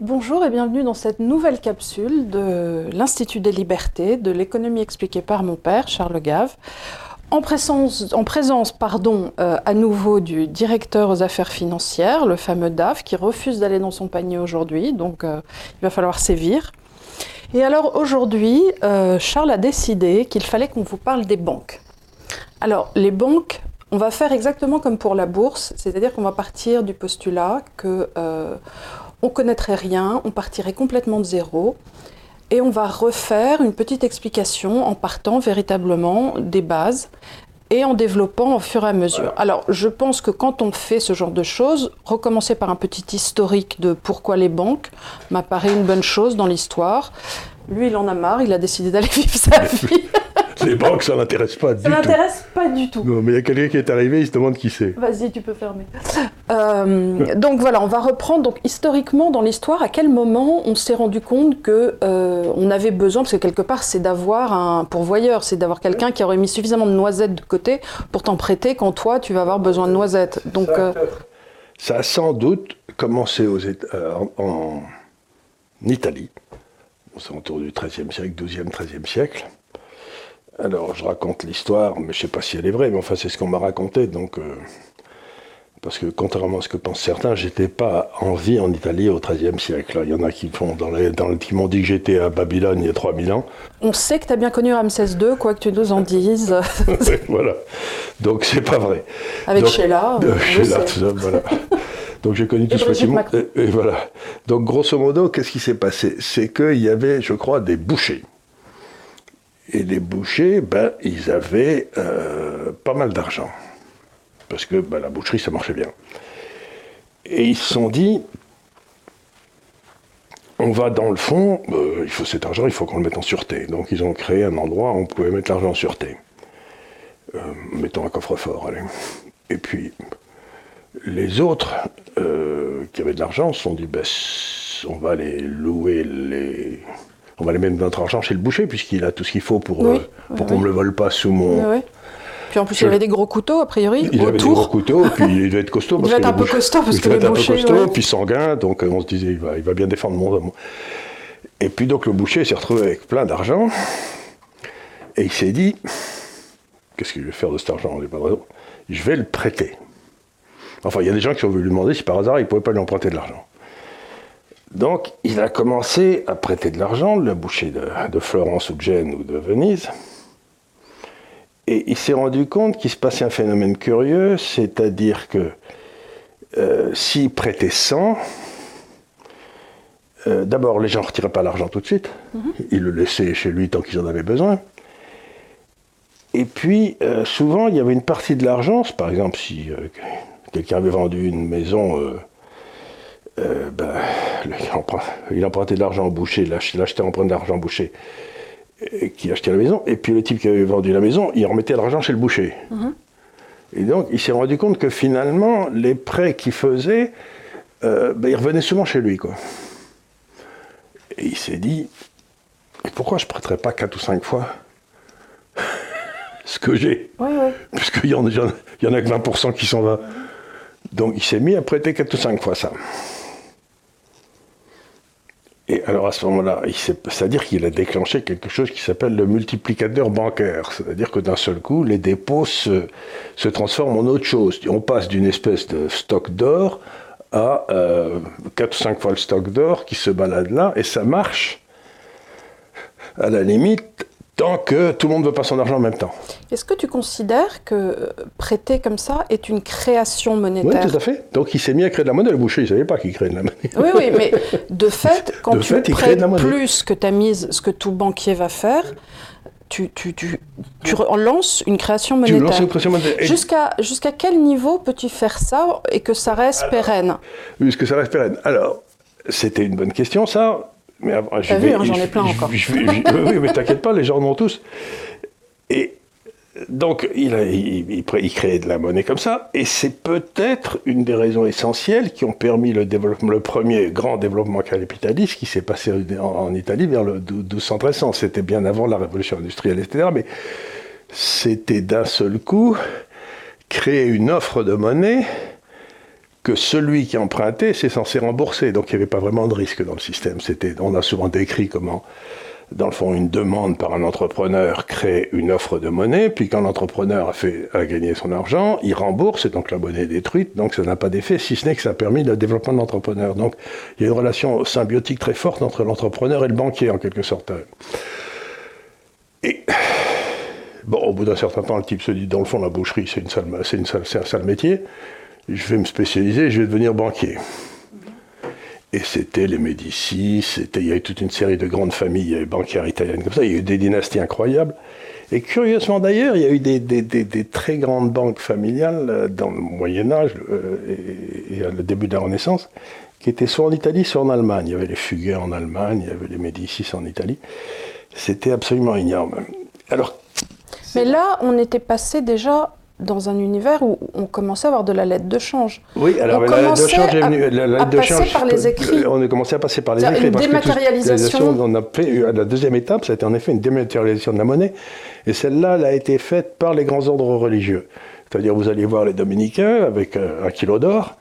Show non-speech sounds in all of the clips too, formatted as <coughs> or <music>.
Bonjour et bienvenue dans cette nouvelle capsule de l'Institut des libertés, de l'économie expliquée par mon père, Charles Gave. En présence, en présence pardon, euh, à nouveau du directeur aux affaires financières, le fameux DAF, qui refuse d'aller dans son panier aujourd'hui, donc euh, il va falloir sévir. Et alors aujourd'hui, euh, Charles a décidé qu'il fallait qu'on vous parle des banques. Alors les banques, on va faire exactement comme pour la bourse, c'est-à-dire qu'on va partir du postulat que on connaîtrait rien, on partirait complètement de zéro. Et on va refaire une petite explication en partant véritablement des bases et en développant au fur et à mesure. Alors, je pense que quand on fait ce genre de choses, recommencer par un petit historique de pourquoi les banques m'apparaît une bonne chose dans l'histoire. Lui, il en a marre, il a décidé d'aller <laughs> vivre sa vie. Les banques, ça n'intéresse pas du tout. Ça n'intéresse pas du tout. Non, mais il y a quelqu'un qui est arrivé, il se demande qui c'est. Vas-y, tu peux fermer. Euh, donc voilà, on va reprendre donc historiquement dans l'histoire à quel moment on s'est rendu compte que euh, on avait besoin, parce que quelque part c'est d'avoir un pourvoyeur, c'est d'avoir quelqu'un qui aurait mis suffisamment de noisettes de côté pour t'en prêter quand toi tu vas avoir besoin de noisettes. Donc ça, euh, ça a sans doute commencé aux en, en, Italie. C'est autour du XIIIe siècle, XIIe, XIIIe siècle. Alors, je raconte l'histoire, mais je ne sais pas si elle est vraie, mais enfin, c'est ce qu'on m'a raconté. Donc, euh, parce que contrairement à ce que pensent certains, j'étais pas en vie en Italie au XIIIe siècle. Il y en a qui, font dans les, dans qui m'ont dit que j'étais à Babylone il y a 3000 ans. On sait que tu as bien connu Ramsès II, quoi que tu nous en dises. <laughs> voilà. Donc, c'est pas vrai. Avec Sheila. Euh, Sheila, tout ça, voilà. <laughs> Donc j'ai connu tout ce bâtiment. et, voilà. Donc grosso modo, qu'est-ce qui s'est passé? C'est qu'il y avait, je crois, des bouchers et les bouchers, ben, ils avaient euh, pas mal d'argent. Parce que ben, la boucherie, ça marchait bien. Et ils se sont dit, on va dans le fond, euh, il faut cet argent, il faut qu'on le mette en sûreté. Donc ils ont créé un endroit où on pouvait mettre l'argent en sûreté. Euh, mettons un coffre-fort, allez. Et puis, les autres qui avaient de l'argent se sont dit, ben, on va aller louer les, on va aller mettre notre argent chez le boucher, puisqu'il a tout ce qu'il faut pour, euh, pour qu'on ne me le vole pas sous mon. Puis en plus, il avait des gros couteaux, a priori. Il avait des gros couteaux, puis il devait être costaud. <laughs> il devait être un peu costaud, parce que le boucher. un peu costaud, puis sanguin, donc on se disait, il va, il va bien défendre mon. Et puis donc le boucher s'est retrouvé avec plein d'argent, et il s'est dit, qu'est-ce qu'il va faire de cet argent Je vais le prêter. Enfin, il y a des gens qui ont voulu lui demander si par hasard il ne pouvait pas lui emprunter de l'argent. Donc, il a commencé à prêter de l'argent, le boucher de, Florence ou de Gênes ou de Venise. Et il s'est rendu compte qu'il se passait un phénomène curieux, c'est-à-dire que euh, s'il prêtait 100, euh, d'abord les gens ne retiraient pas l'argent tout de suite, mhm. ils le laissaient chez lui tant qu'ils en avaient besoin. Et puis, euh, souvent, il y avait une partie de l'argent, par exemple, si quelqu'un avait vendu une maison ben, il empruntait de l'argent au boucher, l'achetait emprunté d'argent au boucher, qui achetait la maison, et puis le type qui avait vendu la maison, il remettait l'argent chez le boucher. Mhm. Et donc, il s'est rendu compte que finalement, les prêts qu'il faisait, euh, ben, ils revenaient souvent chez lui. Quoi. Et il s'est dit, pourquoi je ne prêterais pas 4 ou 5 fois <laughs> ce que j'ai? Oui, oui. Puisqu'il y, en a, il y en a que 20% qui sont là. Donc il s'est mis à prêter 4 ou 5 fois ça. Et alors à ce moment-là, c'est-à-dire qu'il a déclenché quelque chose qui s'appelle le multiplicateur bancaire. C'est-à-dire que d'un seul coup, les dépôts se, transforment en autre chose. On passe d'une espèce de stock d'or à euh, 4 ou 5 fois le stock d'or qui se balade là, et ça marche à la limite tant que tout le monde veut pas son argent en même temps. Est-ce que tu considères que euh, prêter comme ça est une création monétaire? Oui, tout à fait. Donc il s'est mis à créer de la monnaie. Le boucher, il ne savait pas qu'il créait de la monnaie. Oui, oui, mais de fait, <laughs> quand tu prêtes plus que ta mise, ce que tout banquier va faire, tu, tu, tu, tu lances une création monétaire. Tu lances une création monétaire. Jusqu'à jusqu'à quel niveau peux-tu faire ça et que ça reste pérenne? Oui, que ça reste pérenne. Alors, c'était une bonne question, ça. Mais avant, je vu, hein, j'en ai plein encore. oui, mais t'inquiète pas, les gens en ont tous. Et donc, il, a, il, créait de la monnaie comme ça, et c'est peut-être une des raisons essentielles qui ont permis le, développement, le premier grand développement capitaliste qui s'est passé en, Italie vers le 1213. C'était bien avant la révolution industrielle, etc. Mais c'était d'un seul coup créer une offre de monnaie que celui qui empruntait, c'est censé rembourser. Donc il n'y avait pas vraiment de risque dans le système. C'était, on a souvent décrit comment, dans le fond, une demande par un entrepreneur crée une offre de monnaie, puis quand l'entrepreneur a, a gagné son argent, il rembourse, et donc la monnaie est détruite, donc ça n'a pas d'effet, si ce n'est que ça a permis le développement de l'entrepreneur. Donc il y a une relation symbiotique très forte entre l'entrepreneur et le banquier, en quelque sorte. Et bon, au bout d'un certain temps, le type se dit, dans le fond, la boucherie, c'est, une une c'est un sale métier je vais me spécialiser, je vais devenir banquier. Et c'était les Médicis, il y avait toute une série de grandes familles bancaires italiennes comme ça, il y a eu des dynasties incroyables. Et curieusement d'ailleurs, il y a eu des, très grandes banques familiales euh, dans le Moyen Âge euh, et, et, le début de la Renaissance, qui étaient soit en Italie, soit en Allemagne. Il y avait les Fuguet en Allemagne, il y avait les Médicis en Italie. C'était absolument énorme. Alors, Mais là, on était passé déjà dans un univers où on commençait à avoir de la lettre de change. Oui, alors la lettre de change est venue. La lettre de change, par les écrits. On a commencé à passer par les écrits. Une dématérialisation. on a fait, la deuxième étape, c'était en effet une dématérialisation de la monnaie. Et celle-là, elle a été faite par les grands ordres religieux. C'est-à-dire, vous allez voir les dominicains avec un kilo d'or,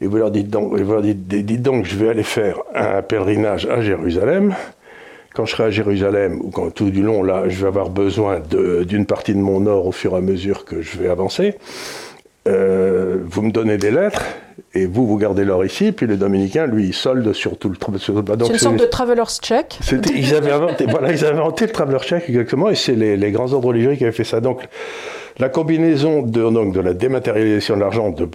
et vous leur dites donc, vous leur dites, dites donc, je vais aller faire un pèlerinage à Jérusalem quand je serai à Jérusalem, ou quand tout du long, là, je vais avoir besoin d'une partie de mon or au fur et à mesure que je vais avancer, euh, vous me donnez des lettres, et vous, vous gardez l'or ici, puis le Dominicain, lui, il solde sur tout le... C'est une sorte de traveler's check. Ils avaient, inventé, voilà, ils avaient inventé le traveler's check, exactement, et c'est les, les, grands ordres religieux qui avaient fait ça. Donc, la combinaison de, donc, de la dématérialisation de l'argent, de,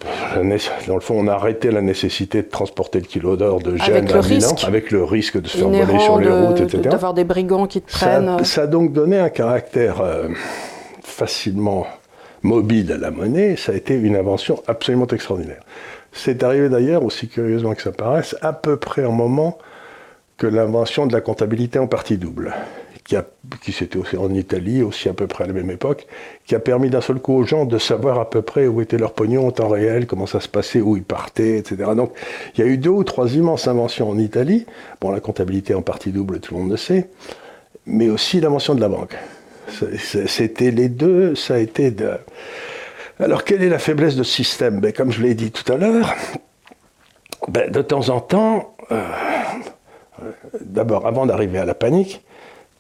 dans le fond, on a arrêté la nécessité de transporter le kilo d'or de Gênes à Milan, avec le risque de se faire voler sur les routes, etc. D'avoir des brigands qui te prennent. Ça, a donc donné un caractère euh, facilement mobile à la monnaie. Ça a été une invention absolument extraordinaire. C'est arrivé d'ailleurs, aussi curieusement que ça paraisse, à peu près au moment que l'invention de la comptabilité en partie double qui, c'était aussi en Italie, aussi à peu près à la même époque, qui a permis d'un seul coup aux gens de savoir à peu près où était leur pognon en temps réel, comment ça se passait, où ils partaient, etc. Donc il y a eu deux ou trois immenses inventions en Italie. Bon, la comptabilité en partie double, tout le monde le sait, mais aussi l'invention de la banque. C'était les deux, ça a été de... Alors quelle est la faiblesse de ce système? Ben, Comme je l'ai dit tout à l'heure, ben, de temps en temps, euh, d'abord avant d'arriver à la panique,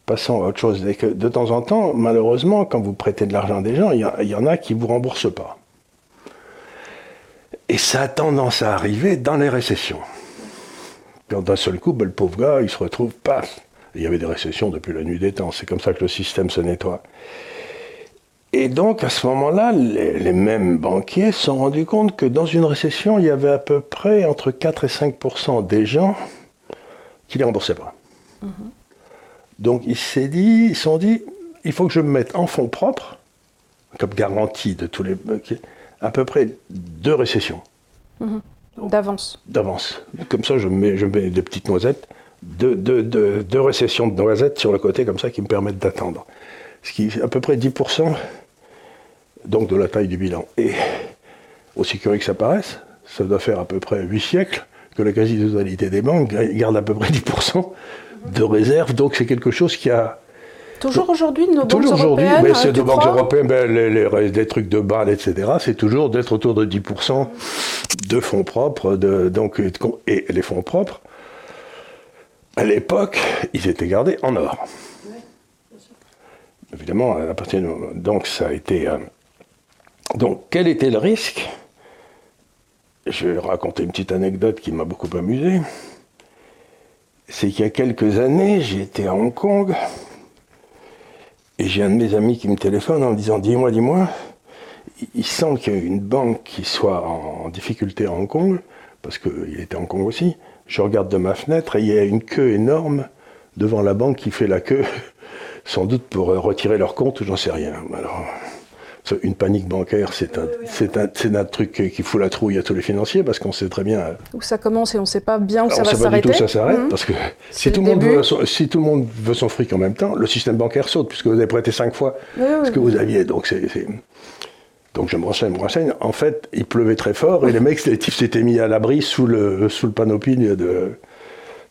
passons à autre chose, que de temps en temps, malheureusement, quand vous prêtez de l'argent à des gens, il y, en a qui ne vous remboursent pas. Et ça a tendance à arriver dans les récessions. D'un seul coup, ben, le pauvre gars, il se retrouve, paf. Il y avait des récessions depuis la nuit des temps. C'est comme ça que le système se nettoie. Et donc, à ce moment-là, les, mêmes banquiers se sont rendus compte que dans une récession, il y avait à peu près entre 4 et 5% des gens qui ne les remboursaient pas. Mm-hmm. Donc ils se dit, sont dit, il faut que je me mette en fonds propres, comme garantie de tous les. à peu près deux récessions. Mhm. D'avance. D'avance. Comme ça, je mets, je mets des petites noisettes, deux, deux, récessions de noisettes sur le côté, comme ça, qui me permettent d'attendre. Ce qui est à peu près 10% donc de la taille du bilan. Et aussi curieux que ça paraisse, ça doit faire à peu près 8 siècles que la quasi-totalité des banques garde à peu près 10% de réserve. Donc c'est quelque chose qui a. Toujours aujourd'hui, nos banques toujours aujourd'hui, mais c'est de banques européennes, ben, les, les, trucs de balles, etc. C'est toujours d'être autour de 10% de fonds propres, de, donc, et les fonds propres, à l'époque, ils étaient gardés en or. Évidemment, à partir de, donc ça a été. Euh, donc, quel était le risque? Je vais raconter une petite anecdote qui m'a beaucoup amusé c'est qu'il y a quelques années, j'étais à Hong Kong et j'ai un de mes amis qui me téléphone en me disant Dis-moi, dis-moi, il semble qu'il y a une banque qui soit en difficulté à Hong Kong, parce qu'il était à Hong Kong aussi. Je regarde de ma fenêtre et il y a une queue énorme devant la banque qui fait la queue, <laughs> sans doute pour retirer leur compte ou j'en sais rien. Une panique bancaire, c'est un, un, un, truc qui fout la trouille à tous les financiers parce qu'on sait très bien. Euh, où ça commence et on ne sait pas bien où ça va s'arrêter. On sait pas du tout où ça s'arrête mhm. parce que si tout, le monde veut, si tout le monde veut son fric en même temps, le système bancaire saute puisque vous avez prêté cinq fois ce que vous aviez. Donc c'est. Donc je me renseigne, me renseigne. En fait, il pleuvait très fort et les mecs, les types s'étaient mis à l'abri sous le, sous le panoplie de,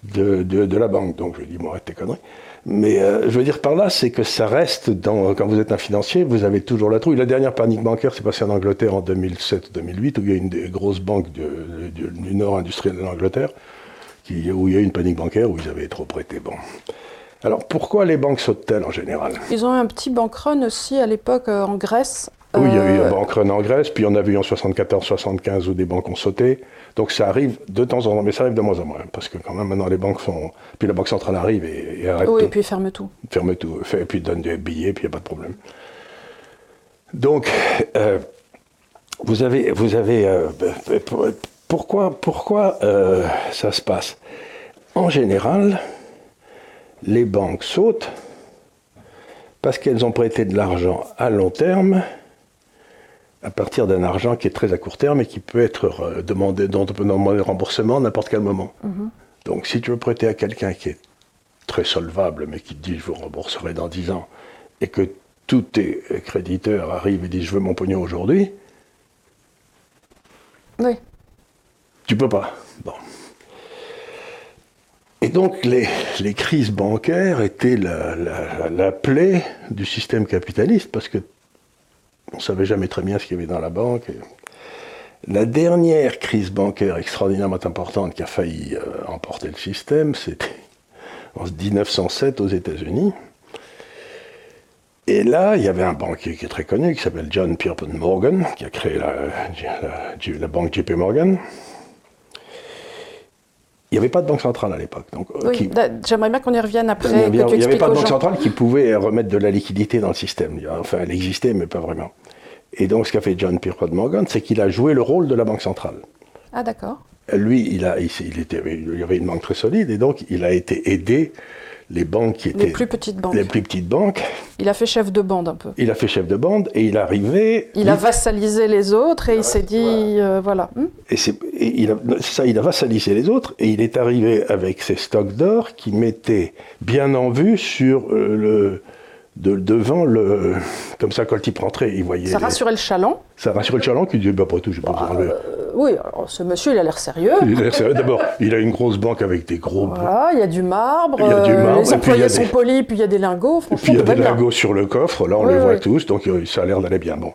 de, de, la banque. Donc je lui dit, bon, arrête tes conneries. Mais euh, je veux dire par là, c'est que ça reste, dans, quand vous êtes un financier, vous avez toujours la trouille. La dernière panique bancaire s'est passée en Angleterre en 2007-2008, où il y a une des grosses banques du nord industriel de l'Angleterre, où il y a eu une panique bancaire, où ils avaient trop prêté. Bon. Alors pourquoi les banques sautent-elles en général? Ils ont eu un petit bank run aussi à l'époque euh, en Grèce. Oui, il y a eu un bank run en Grèce, puis on a vu en 74-75 où des banques ont sauté. Donc ça arrive de temps en temps, mais ça arrive de moins en moins, parce que quand même maintenant les banques font... Puis la Banque centrale arrive et, arrête Oui, et puis ferme tout. Ferme tout, et puis donne des billets, puis il n'y a pas de problème. Donc, euh, vous avez... Vous avez euh, pourquoi pourquoi euh, ça se passe? En général, les banques sautent parce qu'elles ont prêté de l'argent à long terme à partir d'un argent qui est très à court terme et qui peut être euh, demandé, dont on peut demander remboursement à n'importe quel moment. Mhm. Donc si tu veux prêter à quelqu'un qui est très solvable, mais qui te dit je vous rembourserai dans 10 ans, et que tous tes créditeurs arrivent et disent je veux mon pognon aujourd'hui, oui. tu peux pas. Bon. Et donc les, crises bancaires étaient la, la plaie du système capitaliste, parce que on ne savait jamais très bien ce qu'il y avait dans la banque. La dernière crise bancaire extraordinairement importante qui a failli euh, emporter le système, c'était en 1907 aux États-Unis. Et là, il y avait un banquier qui est très connu, qui s'appelle John Pierpont Morgan, qui a créé la, banque JP Morgan. Il n'y avait pas de banque centrale à l'époque. Euh, oui, j'aimerais bien qu'on y revienne après. Il n'y avait, pas de banque centrale qui pouvait remettre de la liquidité dans le système. Enfin, elle existait, mais pas vraiment. Et donc, ce qu'a fait John Pierpont Morgan, c'est qu'il a joué le rôle de la banque centrale. Ah, d'accord. Lui, il, a, il, était, il y avait une banque très solide, et donc il a été aidé les banques qui étaient les plus petites banques. Les plus petites banques. Il a fait chef de bande un peu. Il a fait chef de bande et il est arrivé. Il a vassalisé les autres et il s'est dit euh, voilà. Hmm et c'est ça, il a vassalisé les autres et il est arrivé avec ses stocks d'or qui mettaient bien en vue sur euh, le devant le. Comme ça, quand le type rentrait, il voyait. Ça rassurait le chaland. Ça rassurait le chaland qui disait bah, après tout, je pas bah, euh, Oui, alors ce monsieur, il a l'air sérieux. Il a l'air sérieux. D'abord, il a une grosse banque avec des gros. Voilà, il y a du marbre. Il y a du euh, marbre. Les employés sont polis, puis il y a des lingots. Et puis il y a des lingots sur le coffre, là, on les voit tous, donc euh, ça a l'air d'aller bien. Bon.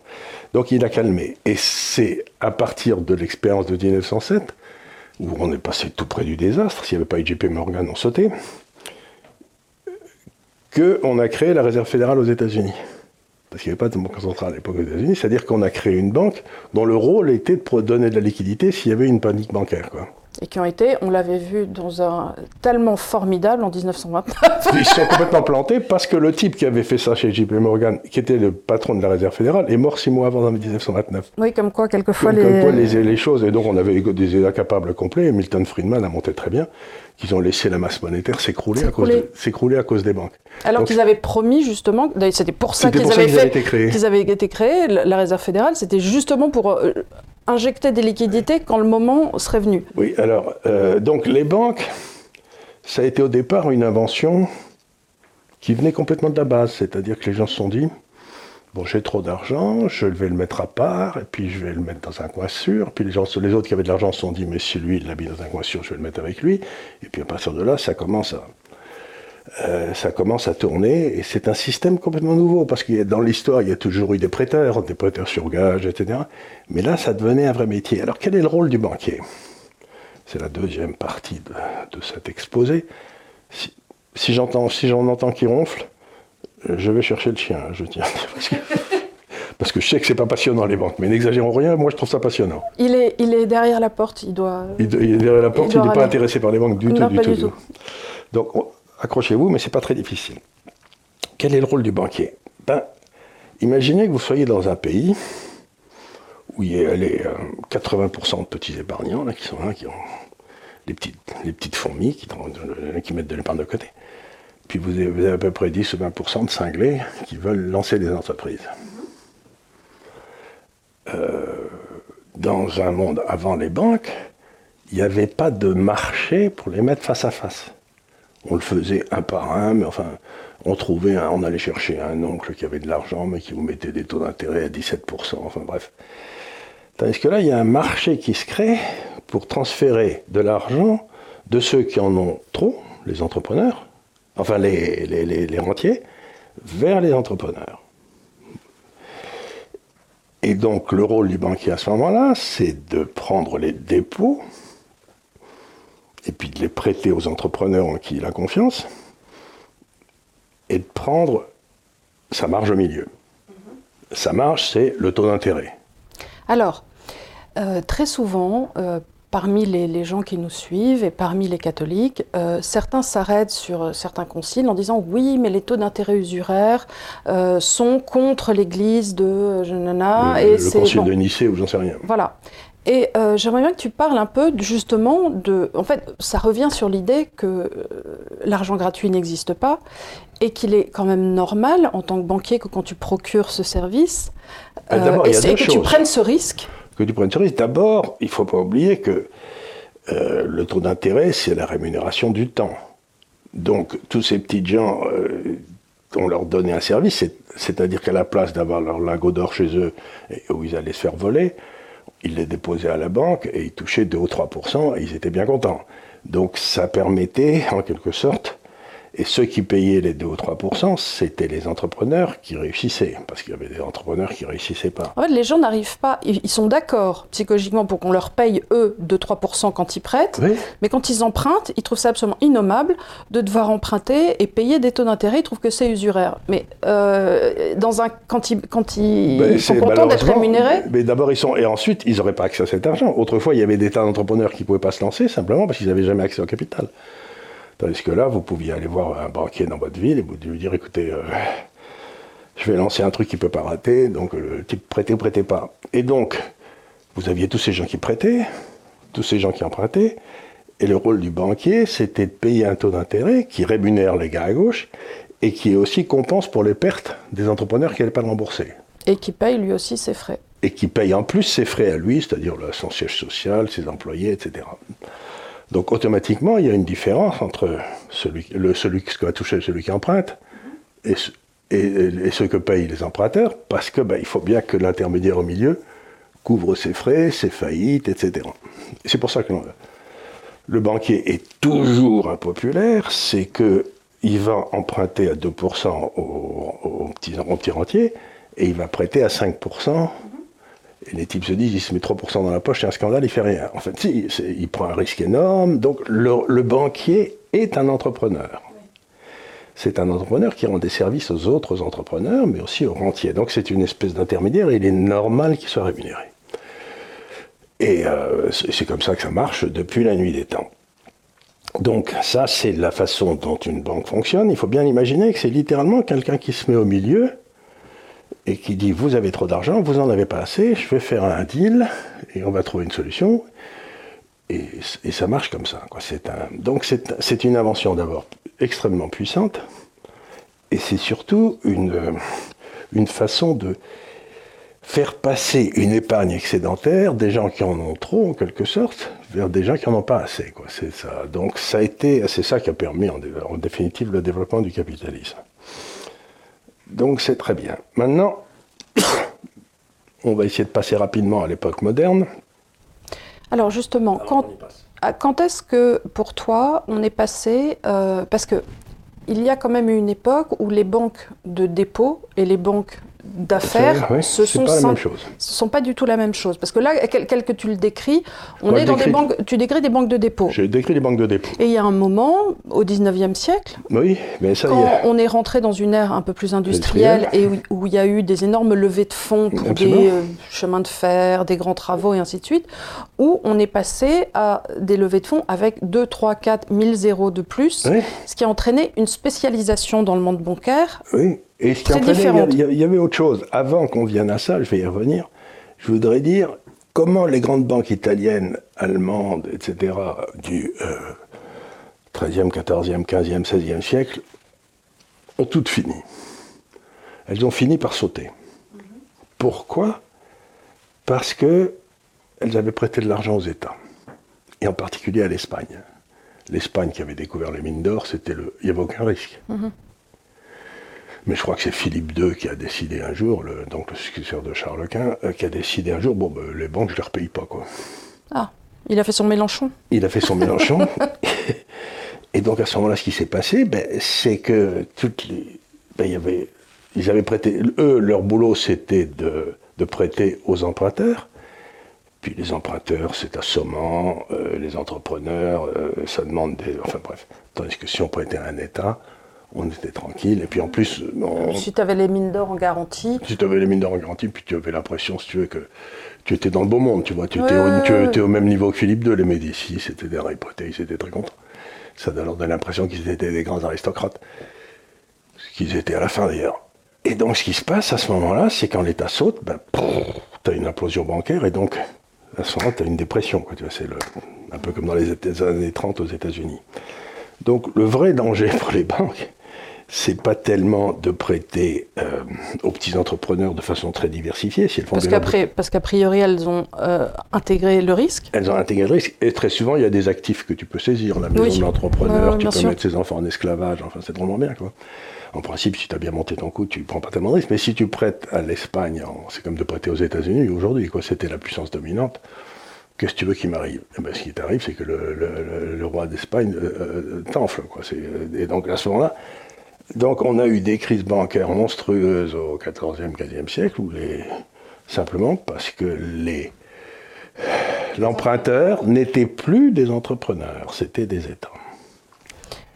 Donc il a calmé. Et c'est à partir de l'expérience de 1907, où on est passé tout près du désastre, s'il n'y avait pas eu JP Morgan, on sautait qu'on a créé la Réserve fédérale aux États-Unis. Parce qu'il n'y avait pas de banque centrale à l'époque aux États-Unis, c'est-à-dire qu'on a créé une banque dont le rôle était de donner de la liquidité s'il y avait une panique bancaire. Et qui ont été, on l'avait vu, dans un tellement formidable en 1929. <laughs> Ils sont complètement plantés parce que le type qui avait fait ça chez JP Morgan, qui était le patron de la Réserve fédérale, est mort six mois avant en 1929. Oui, comme quoi, quelquefois, les... Comme quoi, les, les choses. Et donc, on avait des incapables complets. Milton Friedman a monté très bien qu'ils ont laissé la masse monétaire s'écrouler à, cause à cause des banques. Alors qu'ils avaient promis justement, c'était pour ça qu'ils avaient, été créés. qu'ils avaient été créés, la Réserve fédérale, c'était justement pour euh, injecter des liquidités quand le moment serait venu. Oui, alors, euh, donc les banques, ça a été au départ une invention qui venait complètement de la base, c'est-à-dire que les gens se sont dit, bon, j'ai trop d'argent, je vais le mettre à part, et puis je vais le mettre dans un coin sûr. Puis les, gens, les autres qui avaient de l'argent se sont dit, mais si lui, il l'a mis dans un coin sûr, je vais le mettre avec lui. Et puis à partir de là, ça commence à, euh, ça commence à tourner, et c'est un système complètement nouveau, parce que dans l'histoire, il y a toujours eu des prêteurs, des prêteurs sur gage, etc. Mais là, ça devenait un vrai métier. Alors quel est le rôle du banquier? C'est la deuxième partie de, cet exposé. Si, si j'entends, si j'en entends qui ronfle, je vais chercher le chien, je tiens. <laughs> Parce que, je sais que c'est pas passionnant les banques, mais n'exagérons rien, moi je trouve ça passionnant. Il est, il est derrière la porte, il doit. Il, est derrière la porte, il n'est pas intéressé par les banques du tout, du tout. Donc accrochez-vous, mais c'est pas très difficile. Quel est le rôle du banquier? Ben, Imaginez que vous soyez dans un pays où il y a les, 80% euh, de petits épargnants là, qui sont là, qui ont les petites, les petites fourmis qui, qui mettent de l'épargne de côté. Puis vous avez, à peu près 10 ou 20% de cinglés qui veulent lancer des entreprises. Euh, dans un monde avant les banques, il n'y avait pas de marché pour les mettre face à face. On le faisait un par un, mais enfin, on trouvait, on allait chercher un oncle qui avait de l'argent, mais qui vous mettait des taux d'intérêt à 17%, enfin bref. Tandis que là, il y a un marché qui se crée pour transférer de l'argent de ceux qui en ont trop, les entrepreneurs, enfin les, les, les rentiers, vers les entrepreneurs. Et donc le rôle du banquier à ce moment-là, c'est de prendre les dépôts et puis de les prêter aux entrepreneurs en qui il a confiance et de prendre sa marge au milieu. Sa marge, c'est le taux d'intérêt. Alors, euh, très souvent, euh, parmi les, gens qui nous suivent et parmi les catholiques, euh, certains s'arrêtent sur certains conciles en disant oui, mais les taux d'intérêt usuraires sont contre l'Église de Janana. Le, et le concile de Nicée ou j'en sais rien. Voilà. Et j'aimerais bien que tu parles un peu justement de... En fait, ça revient sur l'idée que l'argent gratuit n'existe pas et qu'il est quand même normal en tant que banquier que quand tu procures ce service, et, que tu prennes ce risque que tu prennes ce risque. D'abord, il ne faut pas oublier que euh, le taux d'intérêt, c'est la rémunération du temps. Donc, tous ces petits gens, euh, on leur donnait un service, c'est-à-dire qu'à la place d'avoir leur lingot d'or chez eux, où ils allaient se faire voler, ils les déposaient à la banque et ils touchaient 2 ou 3% et ils étaient bien contents. Donc, ça permettait, en quelque sorte, et ceux qui payaient les 2 ou 3% c'était les entrepreneurs qui réussissaient, parce qu'il y avait des entrepreneurs qui ne réussissaient pas. En fait, les gens n'arrivent pas, ils sont d'accord psychologiquement pour qu'on leur paye, eux, 2-3% quand ils prêtent, mais quand ils empruntent, ils trouvent ça absolument innommable de devoir emprunter et payer des taux d'intérêt, ils trouvent que c'est usuraire. Mais euh, dans un, quand ils, quand ils, ben, sont contents d'être rémunérés... Mais d'abord, ils sont... Et ensuite, ils n'auraient pas accès à cet argent. Autrefois, il y avait des tas d'entrepreneurs qui ne pouvaient pas se lancer, simplement parce qu'ils n'avaient jamais accès au capital. Tandis que là, vous pouviez aller voir un banquier dans votre ville et vous lui dire écoutez, euh, je vais lancer un truc qui ne peut pas rater, donc le type prêtez ou prêtez pas. Et donc, vous aviez tous ces gens qui prêtaient, tous ces gens qui empruntaient, et le rôle du banquier, c'était de payer un taux d'intérêt qui rémunère les gars à gauche et qui aussi compense pour les pertes des entrepreneurs qui n'allaient pas le rembourser. Et qui paye lui aussi ses frais. Et qui paye en plus ses frais à lui, c'est-à-dire son siège social, ses employés, etc. Donc automatiquement, il y a une différence entre celui, le, qui va toucher celui qui emprunte et, ce que payent les emprunteurs, parce que ben, il faut bien que l'intermédiaire au milieu couvre ses frais, ses faillites, etc. C'est pour ça que le banquier est toujours impopulaire, c'est qu'il va emprunter à 2% aux, petits, aux petits rentiers et il va prêter à 5% les types se disent, il se met 3% dans la poche, c'est un scandale, il fait rien. En fait, si, il prend un risque énorme. Donc le, banquier est un entrepreneur. C'est un entrepreneur qui rend des services aux autres entrepreneurs, mais aussi aux rentiers. Donc c'est une espèce d'intermédiaire et il est normal qu'il soit rémunéré. Et euh, c'est comme ça que ça marche depuis la nuit des temps. Donc ça, c'est la façon dont une banque fonctionne. Il faut bien imaginer que c'est littéralement quelqu'un qui se met au milieu et qui dit vous avez trop d'argent, vous n'en avez pas assez, je vais faire un deal et on va trouver une solution. Et, ça marche comme ça. Quoi. Un, donc c'est une invention d'abord extrêmement puissante et c'est surtout une, une façon de faire passer une épargne excédentaire des gens qui en ont trop en quelque sorte vers des gens qui n'en ont pas assez. Quoi. Ça. Donc ça a été, c'est ça qui a permis en, en définitive le développement du capitalisme. Donc c'est très bien. Maintenant, <coughs> on va essayer de passer rapidement à l'époque moderne. Alors justement, quand, est-ce que pour toi on est passé, euh, parce que il y a quand même une époque où les banques de dépôt et les banques d'affaires, ce sont sont pas du tout la même chose. Parce que là, quel, que tu le décris, on est dans des banques. Tu décris des banques de dépôt. Je décris des banques de dépôt. Et il y a un moment, au 19e siècle, oui, mais ça, quand on est rentré dans une ère un peu plus industrielle et où, il y a eu des énormes levées de fonds pour des euh, chemins de fer, des grands travaux et ainsi de suite, où on est passé à des levées de fonds avec 2, 3, 4 000 zéros de plus, ce qui a entraîné une spécialisation dans le monde bancaire. Oui et ce qui il y, avait autre chose. Avant qu'on vienne à ça, je vais y revenir, je voudrais dire comment les grandes banques italiennes, allemandes, etc., du 13e, 14e, 15e, 16e siècle, ont toutes fini. Elles ont fini par sauter. Pourquoi? Parce qu'elles avaient prêté de l'argent aux États, et en particulier à l'Espagne. L'Espagne qui avait découvert les mines d'or, c'était le, il n'y avait aucun risque. Mhm. Mais je crois que c'est Philippe II qui a décidé un jour, le, donc le successeur de Charles Quint, euh, qui a décidé un jour, bon, ben, les banques, je ne les repaye pas. Quoi. Ah, il a fait son Mélenchon Il a fait son Mélenchon. <laughs> Et donc à ce moment-là, ce qui s'est passé, ben, c'est que toutes les, ben, y avait, ils avaient prêté, eux, leur boulot, c'était de, de prêter aux emprunteurs. Puis les emprunteurs, c'est assommant, euh, les entrepreneurs, euh, ça demande des. Enfin bref. Tandis que si on prêtait à un État, on était tranquille. Et puis en plus. On, si tu avais les mines d'or en garantie. Si tu avais les mines d'or en garantie, puis tu avais l'impression, si tu veux, que tu étais dans le beau monde, tu vois. Tu, étais, au, tu étais, au, même niveau que Philippe II, les Médicis, c'était des réputés, ils étaient très contents. Ça donnait l'impression qu'ils étaient des grands aristocrates. Ce qu'ils étaient à la fin d'ailleurs. Et donc ce qui se passe à ce moment-là, c'est quand l'État saute, ben, tu as une implosion bancaire et donc à ce moment-là, tu as une dépression. Quoi, tu vois, c'est un peu comme dans les années 30 aux États-Unis. Donc le vrai danger pour les banques, c'est pas tellement de prêter euh, aux petits entrepreneurs de façon très diversifiée. Si elles font parce, qu'après, parce qu'a priori, elles ont euh, intégré le risque. Elles ont intégré le risque. Et très souvent, il y a des actifs que tu peux saisir. La maison de l'entrepreneur, tu peux mettre ses enfants en esclavage. Enfin, c'est vraiment bien. Quoi. En principe, si tu as bien monté ton coup, tu ne prends pas tellement de risques. Mais si tu prêtes à l'Espagne, c'est comme de prêter aux États-Unis aujourd'hui. C'était la puissance dominante. Qu'est-ce que tu veux qu'il m'arrive? Eh ben, Ce qui t'arrive, c'est que le, roi d'Espagne euh, t'enfle. Et donc, à ce moment-là, donc on a eu des crises bancaires monstrueuses au XIVe, XVe siècle, où les, simplement parce que les, l'emprunteur n'était plus des entrepreneurs, c'était des États.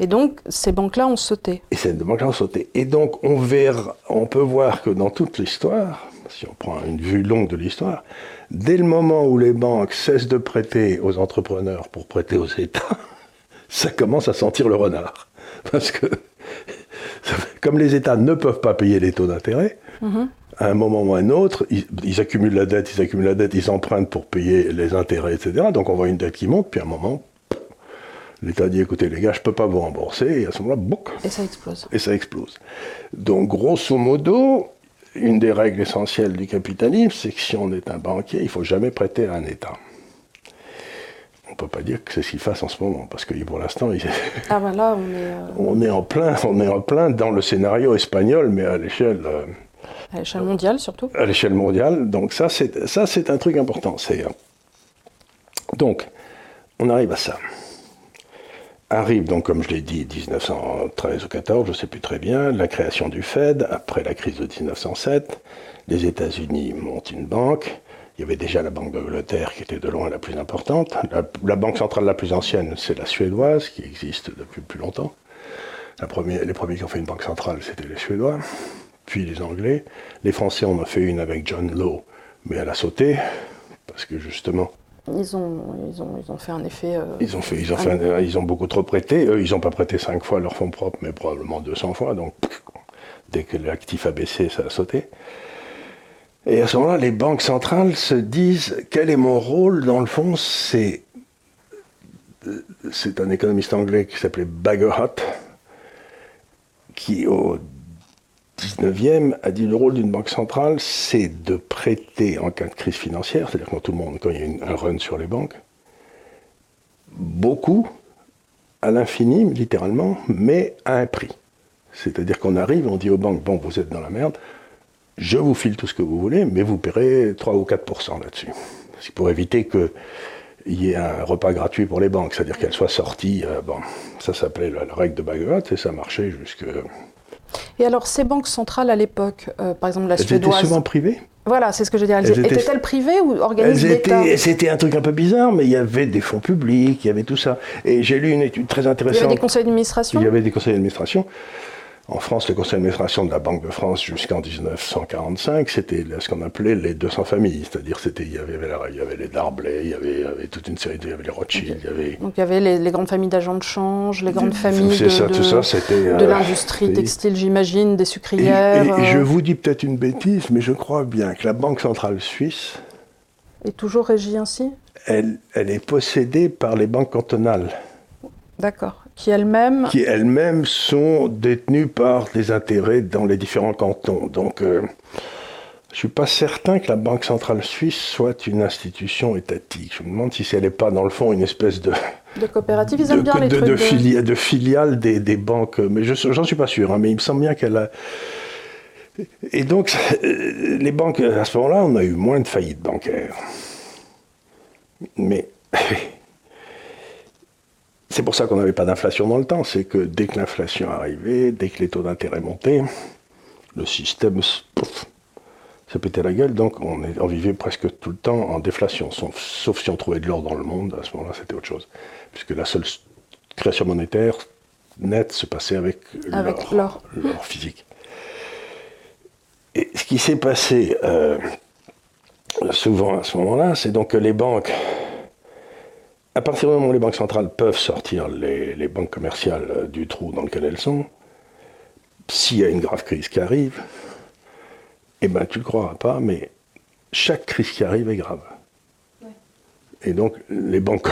Et donc ces banques-là ont sauté. Et ces banques-là ont sauté. Et donc on verra, on peut voir que dans toute l'histoire, si on prend une vue longue de l'histoire, dès le moment où les banques cessent de prêter aux entrepreneurs pour prêter aux États, <laughs> ça commence à sentir le renard. Parce que <laughs> comme les États ne peuvent pas payer les taux d'intérêt, à un moment ou à un autre, ils, accumulent la dette, ils accumulent la dette, ils empruntent pour payer les intérêts, etc. Donc on voit une dette qui monte, puis à un moment, l'État dit écoutez les gars, je ne peux pas vous rembourser, et à ce moment-là, bouc Et ça explose. Et ça explose. Donc grosso modo, une des règles essentielles du capitalisme, c'est que si on est un banquier, il ne faut jamais prêter à un État peut pas dire que c'est ce qu'il fasse en ce moment, parce que pour l'instant, ah ben là, on est, euh, <laughs> on est en plein, on est en plein dans le scénario espagnol, mais à l'échelle euh, à l'échelle mondiale surtout. À l'échelle mondiale, donc ça c'est ça c'est un truc important. C'est euh, donc on arrive à ça. Arrive donc, comme je l'ai dit, 1913 ou 14, je ne sais plus très bien, la création du Fed après la crise de 1907. Les États-Unis montent une banque. Il y avait déjà la Banque d'Angleterre qui était de loin la plus importante. La, banque centrale la plus ancienne, c'est la suédoise, qui existe depuis plus longtemps. La première, les premiers qui ont fait une banque centrale, c'était les Suédois, puis les Anglais. Les Français en ont fait une avec John Law, mais elle a sauté, parce que justement... Ils ont, ils ont, ils ont fait un effet... Euh, ils, ont fait, ils, ont fait ils ont beaucoup trop prêté. Eux, ils n'ont pas prêté cinq fois leur fonds propres, mais probablement 200 fois. Donc, dès que l'actif a baissé, ça a sauté. Et à ce moment-là, les banques centrales se disent quel est mon rôle Dans le fond, c'est c'est un économiste anglais qui s'appelait Bagehot, qui au 19e a dit le rôle d'une banque centrale, c'est de prêter en cas de crise financière, c'est-à-dire quand tout le monde, quand il y a un run sur les banques, beaucoup, à l'infini, littéralement, mais à un prix. C'est-à-dire qu'on arrive, on dit aux banques, bon, vous êtes dans la merde, je vous file tout ce que vous voulez, mais vous paierez 3 ou 4% là-dessus. C'est pour éviter qu'il y ait un repas gratuit pour les banques, c'est-à-dire qu'elles soient sorties. Euh, bon, ça s'appelait la, règle de Bagot et ça marchait jusque. Et alors, ces banques centrales à l'époque, euh, par exemple la elles suédoise. Elles étaient souvent privées? Voilà, c'est ce que je veux dire. Elles, étaient-elles privées ou organisées d'État C'était un truc un peu bizarre, mais il y avait des fonds publics, il y avait tout ça. Et j'ai lu une étude très intéressante. Il y avait des conseils d'administration? Il y avait des conseils d'administration. En France, le conseil d'administration de la Banque de France jusqu'en 1945, c'était ce qu'on appelait les 200 familles. C'est-à-dire, c'était, il y avait, il y avait les Darblay, il y avait, toute une série, de, il y avait les Rothschild, il y avait... Donc il y avait les, grandes familles d'agents de change, les grandes familles de, ça, de, ça, de euh, l'industrie textile, j'imagine, des sucrières. Et, je vous dis peut-être une bêtise, mais je crois bien que la Banque centrale suisse... Est toujours régie ainsi? elle, elle est possédée par les banques cantonales. D'accord qui elles-mêmes qui elles-mêmes sont détenues par des intérêts dans les différents cantons. Donc, euh, je suis pas certain que la Banque centrale suisse soit une institution étatique. Je me demande si elle n'est pas, dans le fond, une espèce de de coopérative. Ils aiment bien les de, trucs de, de... filiale des, des, banques, mais je j'en suis pas sûr. Hein, mais il me semble bien qu'elle a et donc, euh, les banques, à ce moment-là, on a eu moins de faillites bancaires. Mais <laughs> c'est pour ça qu'on n'avait pas d'inflation dans le temps, c'est que dès que l'inflation arrivait, dès que les taux d'intérêt montaient, le système pouf, ça pétait la gueule, donc on, est, on, vivait presque tout le temps en déflation, sauf, sauf si on trouvait de l'or dans le monde, à ce moment-là c'était autre chose. Puisque la seule création monétaire nette se passait avec, avec l'or physique. Et ce qui s'est passé euh, souvent à ce moment-là, c'est donc que les banques, à partir du moment où les banques centrales peuvent sortir les, les banques commerciales euh, du trou dans lequel elles sont, s'il y a une grave crise qui arrive, eh ben tu ne le croiras pas, mais chaque crise qui arrive est grave. Ouais. Et donc les banques,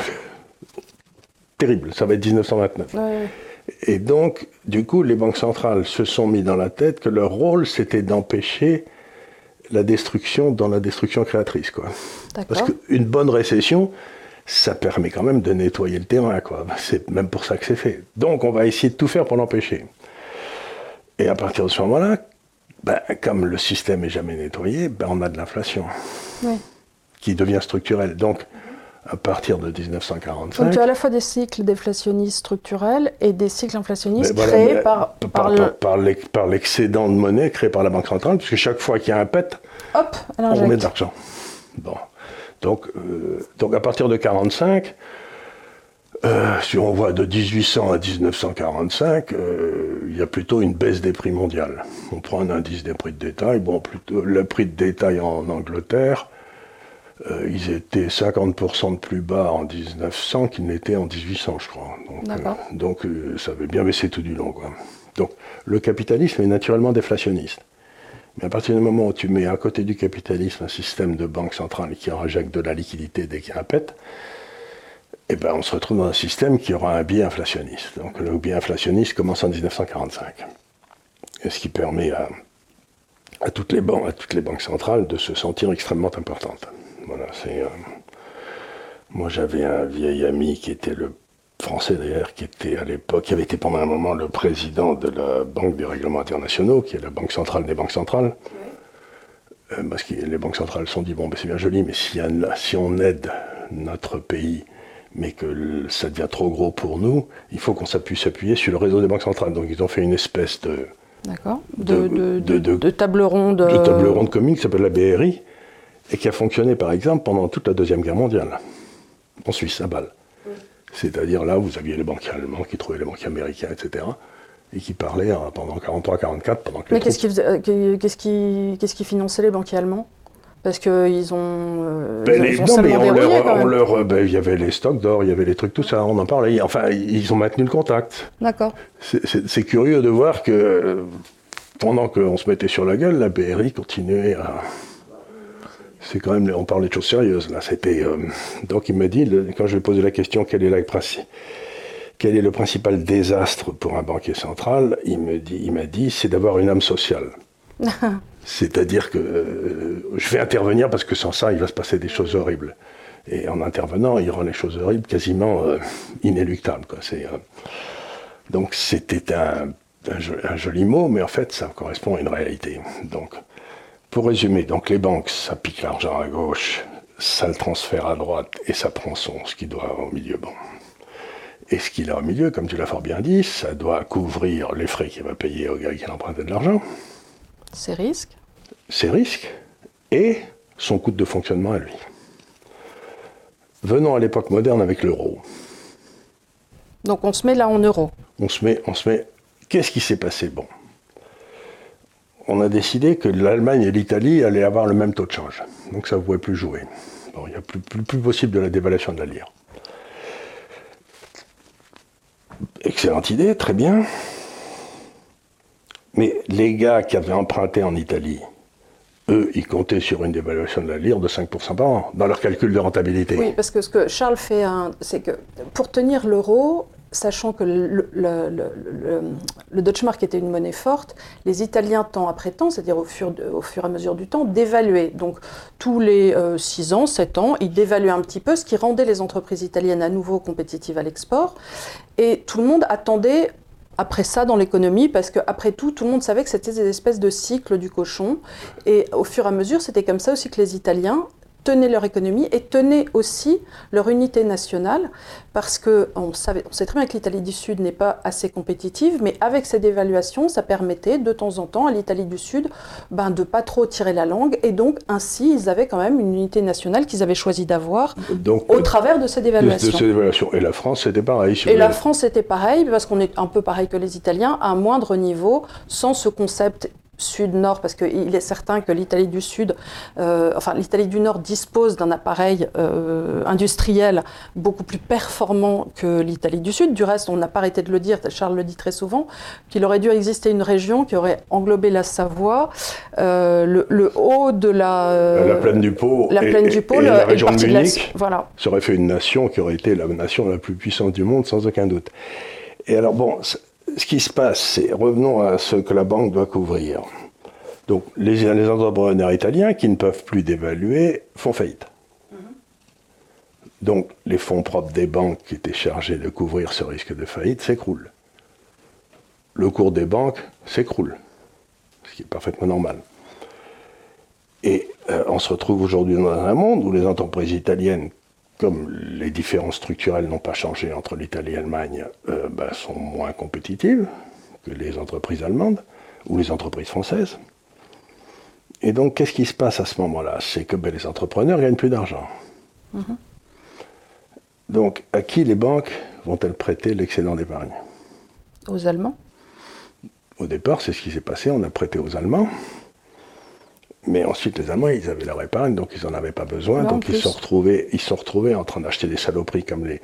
<laughs> terrible, ça va être 1929. Ouais. Et donc, du coup, les banques centrales se sont mis dans la tête que leur rôle, c'était d'empêcher la destruction dans la destruction créatrice. Quoi. Parce qu'une bonne récession, ça permet quand même de nettoyer le terrain. Quoi. C'est même pour ça que c'est fait. Donc, on va essayer de tout faire pour l'empêcher. Et à partir de ce moment-là, ben, comme le système est jamais nettoyé, ben, on a de l'inflation oui. qui devient structurelle. Donc, à partir de 1945. Donc tu as à la fois des cycles déflationnistes structurels et des cycles inflationnistes créés par, par, par, l'excédent de monnaie créé par la Banque centrale, puisque chaque fois qu'il y a un pet, Hop, on remet de l'argent. Bon. Donc, euh, donc à partir de 1945, euh, si on voit de 1800 à 1945, euh, il y a plutôt une baisse des prix mondiales. On prend un indice des prix de détail. Bon, plutôt le prix de détail en Angleterre, euh, ils étaient 50% de plus bas en 1900 qu'ils n'étaient en 1800, je crois. Donc, euh, ça avait bien baissé tout du long. Quoi. Donc le capitalisme est naturellement déflationniste. Mais à partir du moment où tu mets à côté du capitalisme un système de banque centrale qui injecte de la liquidité dès qu'il pet, eh ben, on se retrouve dans un système qui aura un biais inflationniste. Donc le biais inflationniste commence en 1945. Et ce qui permet à, à, toutes les banques, à toutes les banques centrales de se sentir extrêmement importantes. Voilà, c'est. Euh, moi, j'avais un vieil ami qui était le français d'ailleurs, qui était à l'époque, qui avait été pendant un moment le président de la Banque des règlements internationaux, qui est la banque centrale des banques centrales. Euh, parce que les banques centrales se sont dit bon, ben, c'est bien joli, mais si, si, on aide notre pays, mais que ça devient trop gros pour nous, il faut qu'on puisse s'appuyer sur le réseau des banques centrales. Donc ils ont fait une espèce de. D'accord. De, de, de, de, table ronde. De table ronde commune qui s'appelle la BRI et qui a fonctionné par exemple pendant toute la Deuxième Guerre mondiale, en Suisse, à Bâle. C'est-à-dire là, vous aviez les banquiers allemands qui trouvaient les banquiers américains, etc., et qui parlaient hein, pendant 43-44, pendant que Mais qu'est-ce qui, euh, qu'est-ce, qui, finançait les banquiers allemands? Parce qu'ils ont. Euh, ben les, non, mais on leur, on leur ben, il y avait les stocks d'or, il y avait les trucs, tout ça, on en parlait. Enfin, ils ont maintenu le contact. D'accord. C'est, c'est curieux de voir que pendant qu'on se mettait sur la gueule, la BRI continuait à, c'est quand même, on parlait de choses sérieuses là. C'était euh, donc il m'a dit quand je lui ai posé la question quel est, la, quel est le principal désastre pour un banquier central, il me dit, il m'a dit c'est d'avoir une âme sociale. <laughs> C'est-à-dire que euh, je vais intervenir parce que sans ça il va se passer des choses horribles. Et en intervenant, il rend les choses horribles quasiment euh, inéluctables. Quoi. donc c'était un, un, un, joli mot, mais en fait ça correspond à une réalité. Donc pour résumer, donc les banques, ça pique l'argent à gauche, ça le transfère à droite et ça prend son, ce qui doit au milieu. Bon. Et ce qu'il a au milieu, comme tu l'as fort bien dit, ça doit couvrir les frais qu'il va payer au gars qui a emprunté de l'argent. Ses risques. Ses risques et son coût de fonctionnement à lui. Venons à l'époque moderne avec l'euro. Donc on se met là en euros. On se met, on se met. Qu'est-ce qui s'est passé? Bon, on a décidé que l'Allemagne et l'Italie allaient avoir le même taux de change. Donc ça ne pouvait plus jouer. Il n'y a plus, plus, possible de la dévaluation de la lire. Excellente idée, très bien. Mais les gars qui avaient emprunté en Italie, eux, ils comptaient sur une dévaluation de la lire de 5% par an dans leur calcul de rentabilité. Oui, parce que ce que Charles fait, c'est que pour tenir l'euro, sachant que le, le, Deutsche Mark était une monnaie forte, les Italiens, temps après temps, c'est-à-dire au fur, au fur et à mesure du temps, dévaluaient. Donc tous les 6 euh, ans, 7 ans, ils dévaluaient un petit peu, ce qui rendait les entreprises italiennes à nouveau compétitives à l'export. Et tout le monde attendait après ça dans l'économie, parce qu'après tout, tout le monde savait que c'était des espèces de cycles du cochon. Et au fur et à mesure, c'était comme ça aussi que les Italiens tenaient leur économie et tenaient aussi leur unité nationale, parce qu'on on sait très bien que l'Italie du Sud n'est pas assez compétitive, mais avec cette dévaluation, ça permettait de temps en temps à l'Italie du Sud ben, de pas trop tirer la langue, et donc ainsi ils avaient quand même une unité nationale qu'ils avaient choisi d'avoir au travers de ces dévaluations. Et la France, c'était pareil. et la France, c'était pareil, parce qu'on est un peu pareil que les Italiens, à un moindre niveau, sans ce concept sud-nord, parce qu'il est certain que l'Italie du Sud, euh, enfin l'Italie du Nord dispose d'un appareil euh, industriel beaucoup plus performant que l'Italie du Sud. Du reste, on n'a pas arrêté de le dire, Charles le dit très souvent, qu'il aurait dû exister une région qui aurait englobé la Savoie, euh, le, haut de la... la plaine du Pô, la plaine du Pô, la région de Munich, voilà. ça aurait fait une nation qui aurait été la nation la plus puissante du monde, sans aucun doute. Et alors bon, ce qui se passe, c'est, revenons à ce que la banque doit couvrir. Donc, les, les entrepreneurs italiens qui ne peuvent plus dévaluer font faillite. Donc, les fonds propres des banques qui étaient chargés de couvrir ce risque de faillite s'écroulent. Le cours des banques s'écroule, ce qui est parfaitement normal. Et euh, on se retrouve aujourd'hui dans un monde où les entreprises italiennes comme les différences structurelles n'ont pas changé entre l'Italie et l'Allemagne, euh, bah, sont moins compétitives que les entreprises allemandes ou les entreprises françaises. Et donc, qu'est-ce qui se passe à ce moment-là? C'est que ben, les entrepreneurs gagnent plus d'argent. Mm-hmm. Donc, à qui les banques vont-elles prêter l'excédent d'épargne? Aux Allemands Au départ, c'est ce qui s'est passé. On a prêté aux Allemands. Mais ensuite, les Allemands, ils avaient leur épargne, donc ils n'en avaient pas besoin. donc ils se, sont retrouvés, ils sont retrouvés en train d'acheter des saloperies comme les,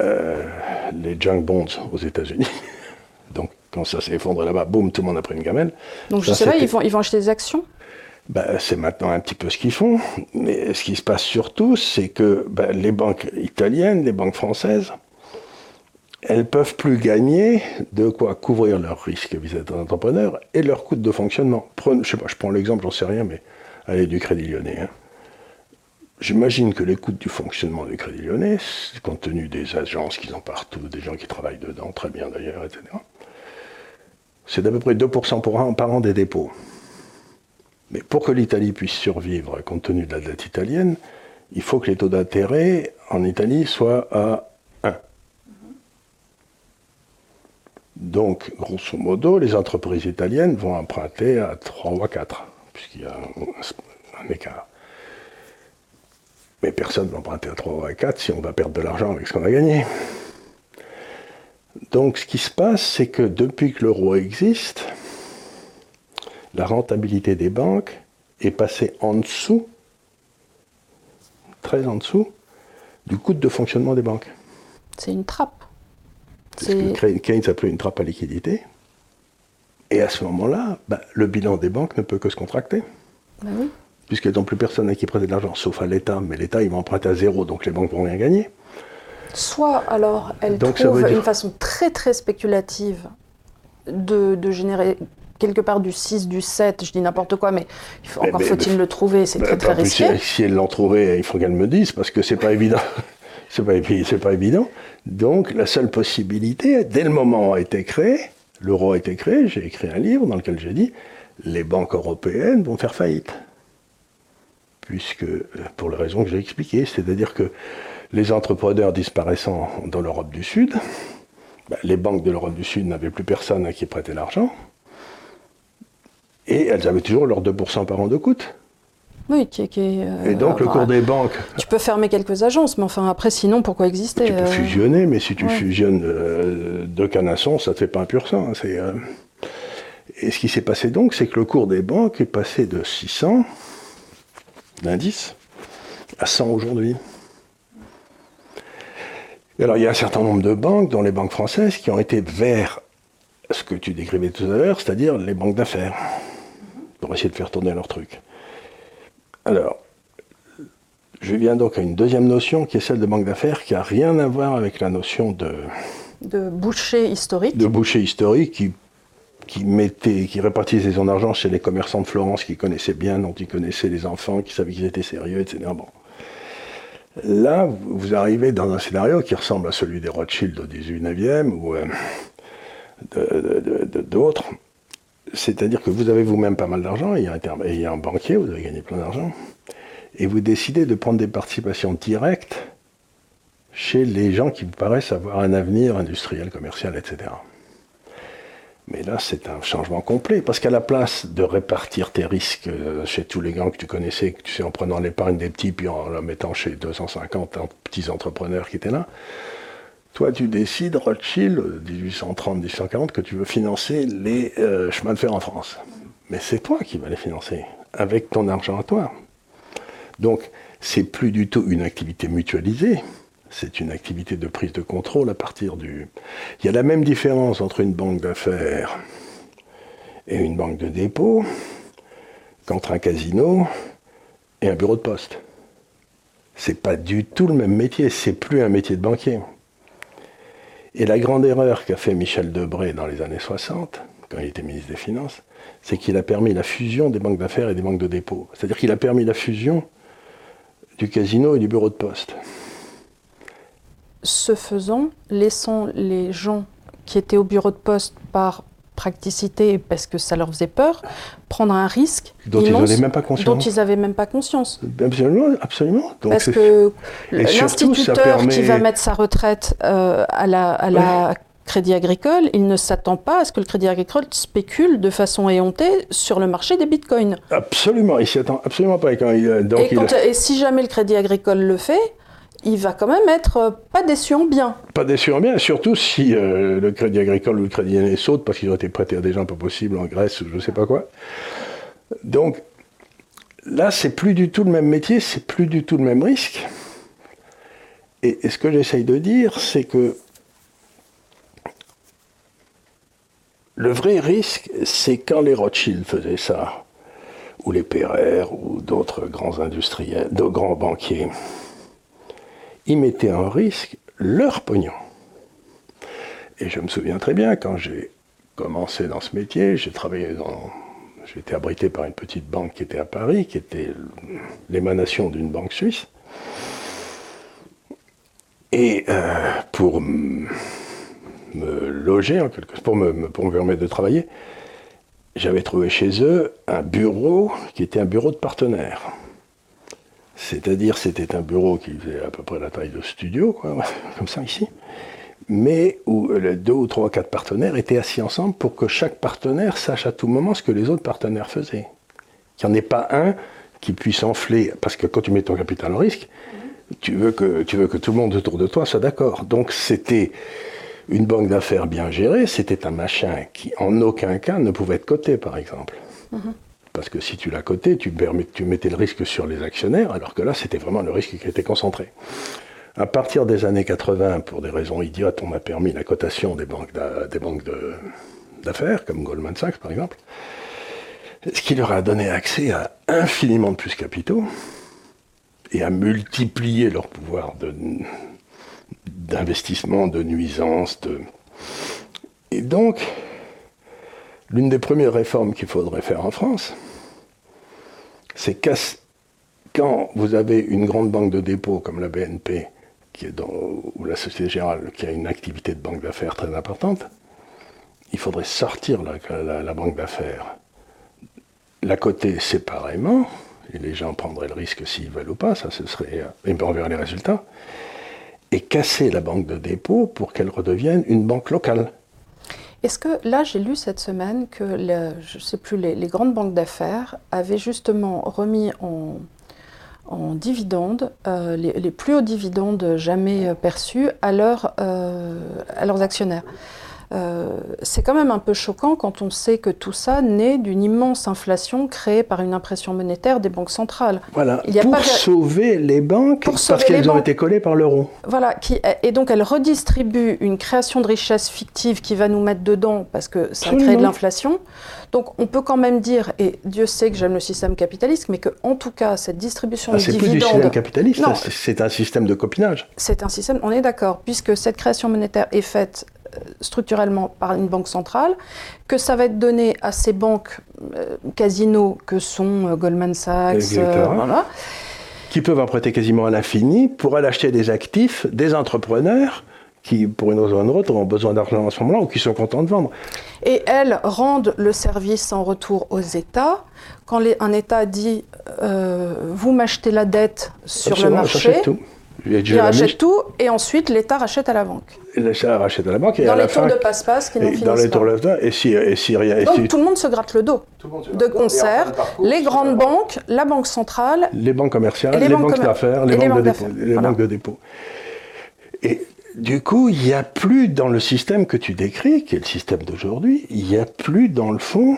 euh, les junk bonds aux États-Unis. <laughs> donc quand ça s'est effondré là-bas, boum, tout le monde a pris une gamelle. Donc je sais pas, ils vont, ils vont acheter des actions? Ben, c'est maintenant un petit peu ce qu'ils font. Mais ce qui se passe surtout, c'est que ben, les banques italiennes, les banques françaises, elles peuvent plus gagner de quoi couvrir leurs risques vis-à-vis des entrepreneurs et leurs coûts de fonctionnement. je sais pas, je prends l'exemple, j'en sais rien, mais allez, du Crédit Lyonnais. Hein. J'imagine que les coûts du fonctionnement du Crédit Lyonnais, compte tenu des agences qu'ils ont partout, des gens qui travaillent dedans, très bien d'ailleurs, etc., c'est d'à peu près 2% par an, par an des dépôts. Mais pour que l'Italie puisse survivre, compte tenu de la dette italienne, il faut que les taux d'intérêt en Italie soient à Donc, grosso modo, les entreprises italiennes vont emprunter à 3 ou à 4, puisqu'il y a un, écart. Mais personne ne va emprunter à 3 ou à 4 si on va perdre de l'argent avec ce qu'on a gagné. Donc, ce qui se passe, c'est que depuis que l'euro existe, la rentabilité des banques est passée en dessous, très en dessous, du coût de fonctionnement des banques. C'est une trappe. Ce que Keynes appelait une trappe à liquidité. Et à ce moment-là, bah, le bilan des banques ne peut que se contracter. Bah oui. Puisqu'elles n'ont plus personne à qui prêter de l'argent, sauf à l'État. Mais l'État, il va emprunter à zéro, donc les banques vont rien gagner. Soit alors elles trouvent une façon très très spéculative de, générer quelque part du 6, du 7, je dis n'importe quoi, mais, encore faut-il le trouver, c'est très très risqué. Si, si elles l'ont trouvé, il faut qu'elles me disent, parce que c'est pas évident. <laughs> C'est pas, pas évident. Donc, la seule possibilité, dès le moment où a été créé, l'euro a été créé, j'ai écrit un livre dans lequel j'ai dit les banques européennes vont faire faillite. Puisque, pour les raisons que j'ai expliquées, c'est-à-dire que les entrepreneurs disparaissant dans l'Europe du Sud, ben, les banques de l'Europe du Sud n'avaient plus personne à qui prêter l'argent, et elles avaient toujours leurs 2% par an de coût. Oui, qui, euh, et donc le cours des banques. Tu peux fermer quelques agences, mais enfin après, sinon, pourquoi exister Tu peux euh, fusionner, mais si tu fusionnes euh, deux canassons, ça ne te fait pas un pur sang. Hein, et ce qui s'est passé donc, c'est que le cours des banques est passé de 600 d'indice à 100 aujourd'hui. Alors il y a un certain nombre de banques, dont les banques françaises, qui ont été vers ce que tu décrivais tout à l'heure, c'est-à-dire les banques d'affaires, pour essayer de faire tourner leur truc. Alors, je viens donc à une deuxième notion qui est celle de banque d'affaires qui n'a rien à voir avec la notion de... De boucher historique. De boucher historique qui, qui, mettait, qui répartissait son argent chez les commerçants de Florence qui connaissaient bien, dont ils connaissaient les enfants, qui savaient qu'ils étaient sérieux, etc. Bon. Là, vous arrivez dans un scénario qui ressemble à celui des Rothschild au 19e ou euh, d'autres. C'est-à-dire que vous avez vous-même pas mal d'argent, il, y a un banquier, vous avez gagné plein d'argent, et vous décidez de prendre des participations directes chez les gens qui vous paraissent avoir un avenir industriel, commercial, etc. Mais là, c'est un changement complet, parce qu'à la place de répartir tes risques euh, chez tous les grands que tu connaissais, que tu sais, en prenant l'épargne des petits, puis en la mettant chez 250 petits entrepreneurs qui étaient là, toi, tu décides, Rothschild, 1830-1840, que tu veux financer les euh, chemins de fer en France. Mais c'est toi qui vas les financer, avec ton argent à toi. Donc, c'est plus du tout une activité mutualisée, c'est une activité de prise de contrôle à partir du... Il y a la même différence entre une banque d'affaires et une banque de dépôt qu'entre un casino et un bureau de poste. C'est pas du tout le même métier, c'est plus un métier de banquier. Et la grande erreur qu'a fait Michel Debré dans les années 60, quand il était ministre des Finances, c'est qu'il a permis la fusion des banques d'affaires et des banques de dépôt. C'est-à-dire qu'il a permis la fusion du casino et du bureau de poste ce faisant, laissant les gens qui étaient au bureau de poste par praticité parce que ça leur faisait peur, prendre un risque dont ils n'avaient même pas conscience. Dont ils n'avaient même pas conscience. Absolument, absolument. parce que l'instituteur qui va mettre sa retraite euh, à la, Crédit Agricole, il ne s'attend pas à ce que le Crédit Agricole spécule de façon éhontée sur le marché des bitcoins. Absolument, il s'y attend absolument pas. Quand il, donc et, et si jamais le Crédit Agricole le fait, il va quand même être euh, pas déçu en bien. Pas déçu en bien, surtout si euh, le crédit agricole ou le crédit aîné saute parce qu'ils ont été prêtés à des gens pas possibles en Grèce ou je ne sais pas quoi. Donc là, c'est plus du tout le même métier, c'est plus du tout le même risque. Et, ce que j'essaye de dire, c'est que le vrai risque, c'est quand les Rothschild faisaient ça, ou les Perrer, ou d'autres grands industriels, de grands banquiers ils mettaient en risque leur pognon. Et je me souviens très bien, quand j'ai commencé dans ce métier, j'ai travaillé dans. J'ai été abrité par une petite banque qui était à Paris, qui était l'émanation d'une banque suisse. Et euh, pour me loger, en quelque, pour, me, pour me permettre de travailler, j'avais trouvé chez eux un bureau qui était un bureau de partenaire. C'est-à-dire, c'était un bureau qui faisait à peu près la taille de studio, <laughs> comme ça ici, mais où les deux ou trois, quatre partenaires étaient assis ensemble pour que chaque partenaire sache à tout moment ce que les autres partenaires faisaient. Qu'il n'y en ait pas un qui puisse enfler, parce que quand tu mets ton capital en risque, tu veux que, tout le monde autour de toi soit d'accord. Donc c'était une banque d'affaires bien gérée, c'était un machin qui en aucun cas ne pouvait être coté, par exemple. Mhm. Parce que si tu l'as coté, tu, mettais le risque sur les actionnaires, alors que là, c'était vraiment le risque qui était concentré. À partir des années 80, pour des raisons idiotes, on a permis la cotation des banques d'affaires, comme Goldman Sachs par exemple, ce qui leur a donné accès à infiniment de plus capitaux et à multiplier leur pouvoir d'investissement, de, nuisance. De... Et donc, L'une des premières réformes qu'il faudrait faire en France, c'est quand vous avez une grande banque de dépôt comme la BNP, ou la Société Générale, qui a une activité de banque d'affaires très importante, il faudrait sortir la, banque d'affaires, la coter séparément, et les gens prendraient le risque s'ils veulent ou pas, ça ce serait, et on verra les résultats, et casser la banque de dépôt pour qu'elle redevienne une banque locale. Est-ce que là, j'ai lu cette semaine que les, grandes banques d'affaires avaient justement remis en, en dividendes, euh, les, plus hauts dividendes jamais perçus à, euh, à leurs actionnaires? euh, c'est quand même un peu choquant quand on sait que tout ça naît d'une immense inflation créée par une impression monétaire des banques centrales. Voilà, Il pour sauver les banques parce qu'elles ont été collées par l'euro. Voilà, qui, et donc elle redistribue une création de richesse fictive qui va nous mettre dedans parce que ça crée de l'inflation. Donc on peut quand même dire, et Dieu sait que j'aime le système capitaliste, mais qu'en tout cas, cette distribution ah, de dividendes... C'est plus du système capitaliste, c'est un système de copinage. C'est un système, on est d'accord, puisque cette création monétaire est faite euh, structurellement par une banque centrale, que ça va être donné à ces banques euh, casinos que sont euh, Goldman Sachs, qui peuvent emprunter quasiment à l'infini pour aller acheter des actifs des entrepreneurs qui, pour une raison ou une autre, ont besoin d'argent en ce moment-là ou qui sont contents de vendre. Et elles rendent le service en retour aux États. Quand un État dit euh, vous m'achetez la dette sur Absolument, le marché, tout. Et je il la rachète mets- tout, et ensuite l'État rachète à la banque. l'État rachète à la banque et dans à les la tours fin, de passe-passe qui n'en dans les tours pas. de passe et si, et si rien, et Donc si- tout le monde se gratte le dos. de concert, les grandes banques, la Banque centrale, les banques commerciales, les les, banques d'affaires, les, banques, de banques dépôt, les voilà. banques de dépôt. Et du coup, il n'y a plus dans le système que tu décris, qui est le système d'aujourd'hui, il n'y a plus dans le fond,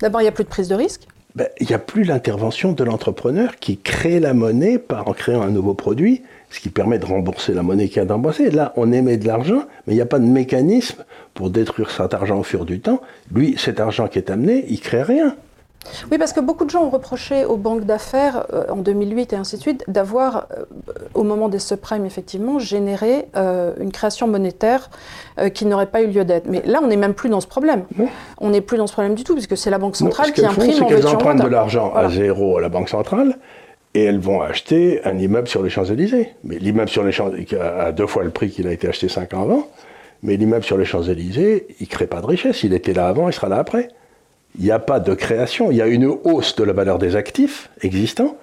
d'abord il n'y a plus de prise de risque. ben, il n'y a plus l'intervention de l'entrepreneur qui crée la monnaie par en créant un nouveau produit, ce qui permet de rembourser la monnaie qui a d'embourser. Là, on émet de l'argent, mais il n'y a pas de mécanisme pour détruire cet argent au fur du temps. Lui, cet argent qui est amené, il crée rien. Oui, parce que beaucoup de gens ont reproché aux banques d'affaires euh, en 2008 et ainsi de suite d'avoir, euh, au moment des subprimes, effectivement, généré euh, une création monétaire qui n'aurait pas eu lieu d'être. Mais là, on n'est même plus dans ce problème. Non. On n'est plus dans ce problème du tout, puisque c'est la Banque Non, centrale ce qui font, imprime en en empruntent de l'argent Voilà. à zéro à la Banque centrale et elles vont acheter un immeuble sur les Champs-Élysées. Mais l'immeuble sur les Champs-Élysées a deux fois le prix qu'il a été acheté cinq ans avant. Mais l'immeuble sur les Champs-Élysées, il ne crée pas de richesse. Il était là avant, il sera là après. Il n'y a pas de création. Il y a une hausse de la valeur des actifs existants,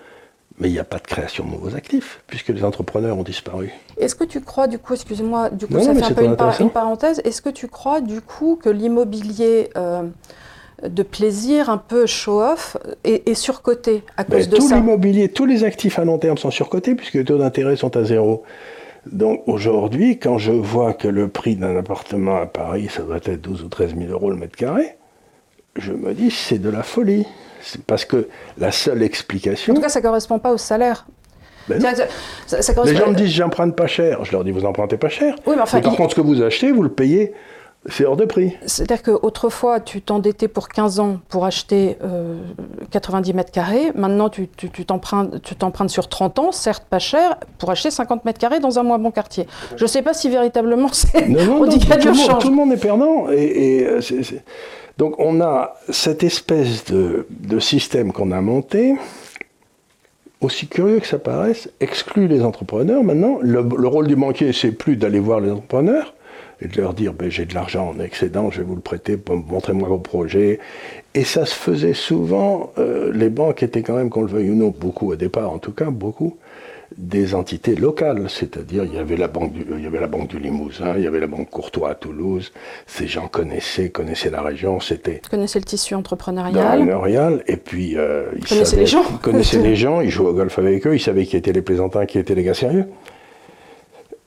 mais il n'y a pas de création de nouveaux actifs, puisque les entrepreneurs ont disparu. Est-ce que tu crois, du coup, excusez-moi, du coup, Non, ça fait un peu par- une parenthèse. Est-ce que tu crois, du coup, que l'immobilier euh, de plaisir, un peu show-off, est surcoté à Ben, cause de tout ça l'immobilier, tous les actifs à long terme sont surcotés puisque les taux d'intérêt sont à zéro. Donc aujourd'hui, quand je vois que le prix d'un appartement à Paris, ça doit être 12 ou 13 000 euros le mètre carré, je me dis c'est de la folie. C'est parce que la seule explication. En tout cas, ça ne correspond pas au salaire. Ben ça- les gens me disent j'emprunte pas cher. Je leur dis vous empruntez pas cher. Oui, mais enfin, par il- contre, ce que vous achetez, vous le payez, c'est hors de prix. C'est-à-dire qu'autrefois, tu t'endettais pour 15 ans pour acheter euh, 90 mètres carrés. Maintenant, tu tu- tu t'empruntes tu t'empruntes sur 30 ans, certes pas cher, pour acheter 50 mètres carrés dans un moins bon quartier. Je ne sais pas si véritablement c'est. Non, non, <laughs> on non, dit tout, le monde, tout le monde est perdant. Et, et, euh, c'est- c'est- Donc on a cette espèce de, de système qu'on a monté, aussi curieux que ça paraisse, exclut les entrepreneurs. Maintenant, le, le rôle du banquier, c'est plus d'aller voir les entrepreneurs et de leur dire ben, j'ai de l'argent en excédent, je vais vous le prêter, montrez-moi vos projets. Et ça se faisait souvent, euh, les banques étaient quand même, qu'on le veuille ou non, beaucoup au départ en tout cas, beaucoup, des entités locales, c'est-à-dire il y avait la banque du, il y avait la banque du Limousin, il y avait la banque Courtois à Toulouse. Ces gens connaissaient, connaissaient la région, c'était connaissez le tissu entrepreneurial. Et puis euh, ils connaissaient savaient- les gens. ils connaissaient <laughs> les gens, ils jouaient au golf avec eux, ils savaient qui étaient les plaisantins, qui étaient les gars sérieux.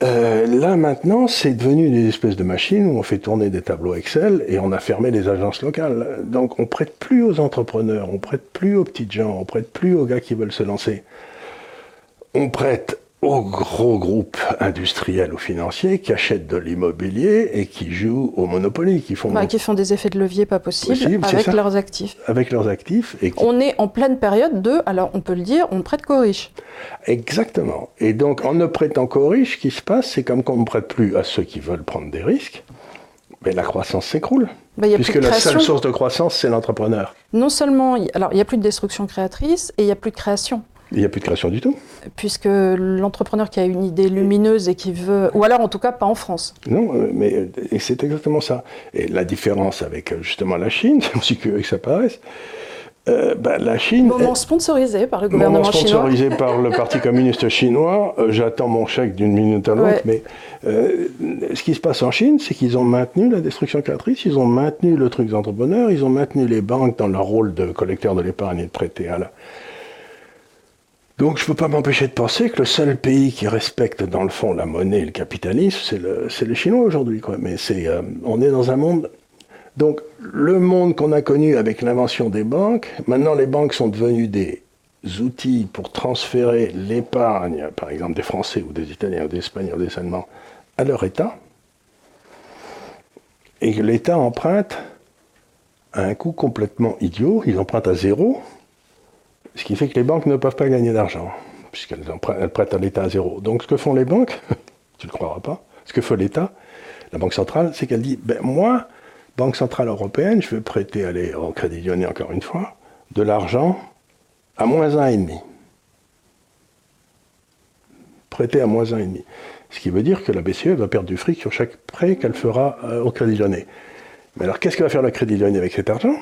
Euh, là maintenant, c'est devenu des espèces de machines où on fait tourner des tableaux Excel et on a fermé les agences locales. Donc on prête plus aux entrepreneurs, on prête plus aux petites gens, on prête plus aux gars qui veulent se lancer. On prête aux gros groupes industriels ou financiers qui achètent de l'immobilier et qui jouent au Monopoly, qui font Bah, qui font des effets de levier pas possibles Possible, avec leurs actifs. avec leurs actifs et qui On est en pleine période de, alors on peut le dire, on ne prête qu'aux riches. Exactement. Et donc, en ne prêtant qu'aux riches, ce qui se passe, c'est comme qu'on ne prête plus à ceux qui veulent prendre des risques, mais la croissance s'écroule. Bah, puisque la seule source de croissance, c'est l'entrepreneur. Non seulement, alors il n'y a plus de destruction créatrice et il n'y a plus de création. Il n'y a plus de création du tout. puisque l'entrepreneur qui a une idée lumineuse et qui veut, ou alors en tout cas pas en France. Non, euh, mais c'est exactement ça. Et la différence avec euh, justement la Chine, <laughs> aussi curieux que ça paraisse, euh, bah, la Chine. Moment sponsorisé par le Moment gouvernement chinois. sponsorisé <laughs> par le Parti communiste chinois. Euh, J'attends mon chèque d'une minute à l'autre. Ouais. Mais euh, ce qui se passe en Chine, c'est qu'ils ont maintenu la destruction créatrice, ils ont maintenu le truc des entrepreneurs, ils ont maintenu les banques dans leur rôle de collecteur de l'épargne et de prêter à la. Donc je ne peux pas m'empêcher de penser que le seul pays qui respecte dans le fond la monnaie et le capitalisme, c'est le, les Chinois aujourd'hui. Mais euh, on est dans un monde donc, le monde qu'on a connu avec l'invention des banques, maintenant les banques sont devenues des outils pour transférer l'épargne, par exemple des Français ou des Italiens ou des Espagnols ou des Allemands, à leur État. Et que l'État emprunte à un coût complètement idiot, ils empruntent à zéro, ce qui fait que les banques ne peuvent pas gagner d'argent, puisqu'elles prêtent à l'État à zéro. Donc, ce que font les banques, <laughs> tu ne le croiras pas, ce que fait l'État, la Banque centrale, c'est qu'elle dit, ben moi, Banque centrale européenne, je vais prêter, allez, au Crédit Lyonnais encore une fois, de l'argent à moins un et demi. Prêter à moins un et demi. Ce qui veut dire que la BCE va perdre du fric sur chaque prêt qu'elle fera euh, au Crédit Lyonnais. Mais alors, qu'est-ce que va faire le Crédit Lyonnais avec cet argent?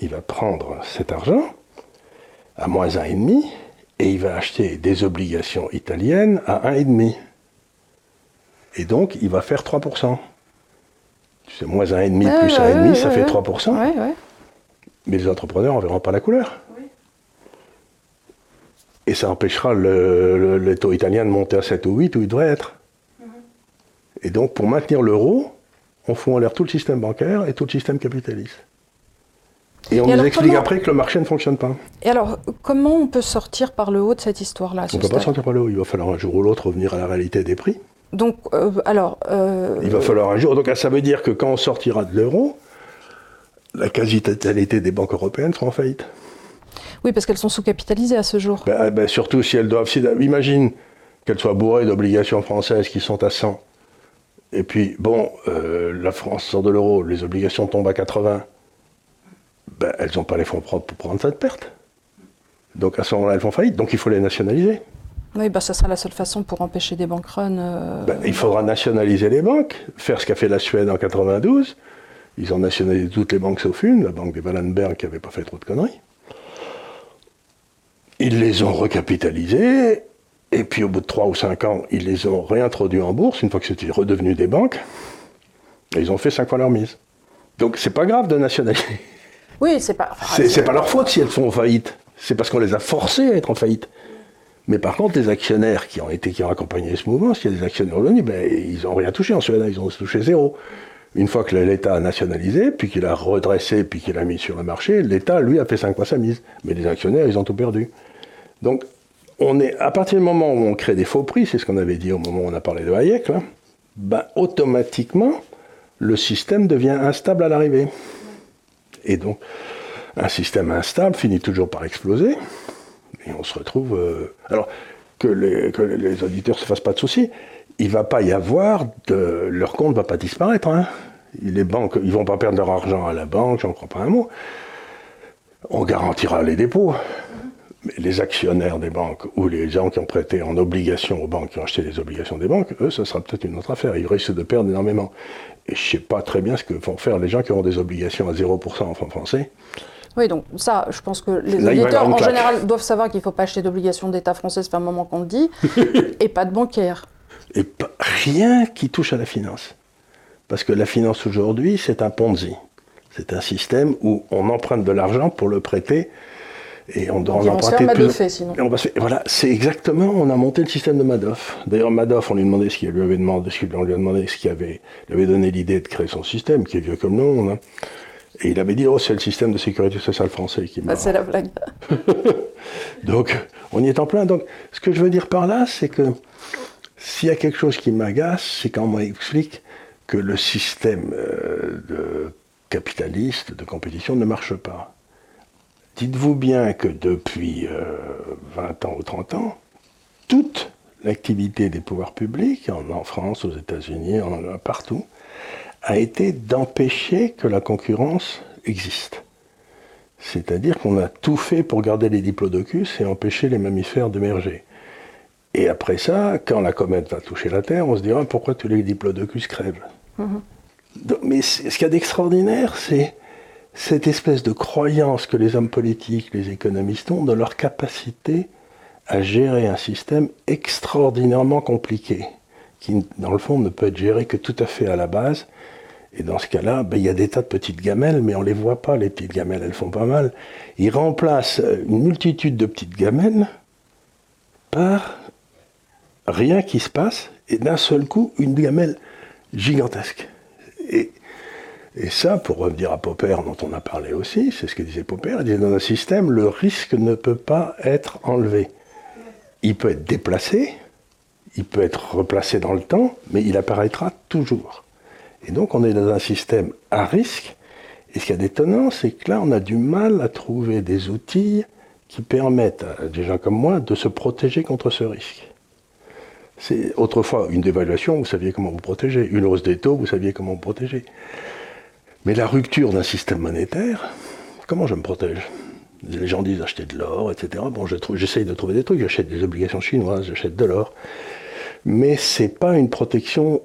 Il va prendre cet argent, à moins 1,5 et il va acheter des obligations italiennes à 1,5. Et donc, il va faire 3%. C'est moins 1,5 Ouais, plus ouais, 1,5, ouais, ça fait ouais. 3%. Ouais, ouais. Mais les entrepreneurs n'en verront pas la couleur. Et ça empêchera le, le- le taux italien de monter à 7 ou 8 où il devrait être. Et donc, pour maintenir l'euro, on fout en l'air tout le système bancaire et tout le système capitaliste. Et on Et nous alors, explique comment- après que le marché ne fonctionne pas. Et alors, comment on peut sortir par le haut de cette histoire-là On ne peut pas sortir par le haut. Il va falloir un jour ou l'autre revenir à la réalité des prix. Donc, euh, alors, euh, Il va falloir un jour. Donc, ça veut dire que quand on sortira de l'euro, la quasi-totalité des banques européennes seront en faillite. oui, parce qu'elles sont sous-capitalisées à ce jour. Ben, ben, surtout si elles doivent. si- imagine qu'elles soient bourrées d'obligations françaises qui sont à 100. Et puis, bon, euh, la France sort de l'euro, les obligations tombent à 80. Ben, elles n'ont pas les fonds propres pour prendre cette perte. Donc à ce moment-là, elles font faillite. Donc il faut les nationaliser. Oui, bah, ça sera la seule façon pour empêcher des bank runs. euh, Ben, il faudra nationaliser les banques, faire ce qu'a fait la Suède en 92. Ils ont nationalisé toutes les banques sauf une, la banque des Wallenberg qui n'avait pas fait trop de conneries. Ils les ont recapitalisées, et puis au bout de 3 ou 5 ans, ils les ont réintroduits en bourse, une fois que c'était redevenu des banques, et ils ont fait 5 fois leur mise. Donc c'est pas grave de nationaliser. Oui, c'est pas. enfin, C'est c'est pas leur faute si elles sont en faillite. C'est parce qu'on les a forcées à être en faillite. Mais par contre, les actionnaires qui ont été qui ont accompagné ce mouvement, s'il y a des actionnaires revenus, ben, ils n'ont rien touché en Suède, ils ont touché zéro. Une fois que l'État a nationalisé, puis qu'il a redressé, puis qu'il a mis sur le marché, l'État, lui, a fait cinq fois sa mise. Mais les actionnaires, ils ont tout perdu. Donc, on est, à partir du moment où on crée des faux prix, c'est ce qu'on avait dit au moment où on a parlé de Hayek, là, ben, automatiquement, le système devient instable à l'arrivée. Et donc, un système instable finit toujours par exploser. Et on se retrouve. euh, alors, que les, auditeurs ne se fassent pas de soucis, il ne va pas y avoir de. Leur compte ne va pas disparaître. Hein. Les banques, ils ne vont pas perdre leur argent à la banque, j'en crois pas un mot. On garantira les dépôts. Mais les actionnaires des banques ou les gens qui ont prêté en obligation aux banques, qui ont acheté les obligations des banques, eux, ce sera peut-être une autre affaire. Ils risquent de perdre énormément. Et je ne sais pas très bien ce que vont faire les gens qui auront des obligations à 0% en francs français. Oui, donc ça, je pense que les Là, auditeurs, en claque. général, doivent savoir qu'il ne faut pas acheter d'obligations d'État français, ça fait un moment qu'on le dit, <laughs> et pas de bancaire. et pas- rien qui touche à la finance. Parce que la finance aujourd'hui, c'est un Ponzi. C'est un système où on emprunte de l'argent pour le prêter et on doit en emprunter faire plus- madoffer, sinon. Et on va se faire- voilà, c'est exactement, on a monté le système de Madoff. D'ailleurs, Madoff, on lui demandait ce qu'il lui avait demandé, ce qu'il lui a demandé, ce qu'il avait, il avait donné l'idée de créer son système, qui est vieux comme le monde. hein. Et il avait dit, oh, c'est le système de sécurité sociale français qui m'a. Bah, c'est la blague. <laughs> Donc, on y est en plein. Donc, ce que je veux dire par là, c'est que s'il y a quelque chose qui m'agace, c'est quand on m'explique que le système euh, de capitaliste, de compétition, ne marche pas. Dites-vous bien que depuis euh, 20 ans ou 30 ans, toute l'activité des pouvoirs publics, en, en France, aux États-Unis, partout, a été d'empêcher que la concurrence existe. C'est-à-dire qu'on a tout fait pour garder les diplodocus et empêcher les mammifères d'émerger. Et après ça, quand la comète va toucher la Terre, on se dira pourquoi tous les diplodocus crèvent? Donc, mais ce qu'il y a d'extraordinaire, c'est cette espèce de croyance que les hommes politiques, les économistes ont dans leur capacité à gérer un système extraordinairement compliqué, qui, dans le fond, ne peut être géré que tout à fait à la base. Et dans ce cas-là, ben, il y a des tas de petites gamelles, mais on ne les voit pas, les petites gamelles, elles font pas mal. Ils remplacent une multitude de petites gamelles par rien qui se passe, et d'un seul coup, une gamelle gigantesque. Et ça, pour revenir à Popper, dont on a parlé aussi, c'est ce que disait Popper, il disait dans un système, le risque ne peut pas être enlevé. Il peut être déplacé, il peut être replacé dans le temps, mais il apparaîtra toujours. Et donc on est dans un système à risque, et ce qu'il y a d'étonnant, c'est que là, on a du mal à trouver des outils qui permettent à des gens comme moi de se protéger contre ce risque. C'est autrefois une dévaluation, vous saviez comment vous protéger. Une hausse des taux, vous saviez comment vous protéger. Mais la rupture d'un système monétaire, comment je me protège? Les gens disent acheter de l'or, etc. Bon, je j'essaye de trouver des trucs, j'achète des obligations chinoises, j'achète de l'or. Mais c'est pas une protection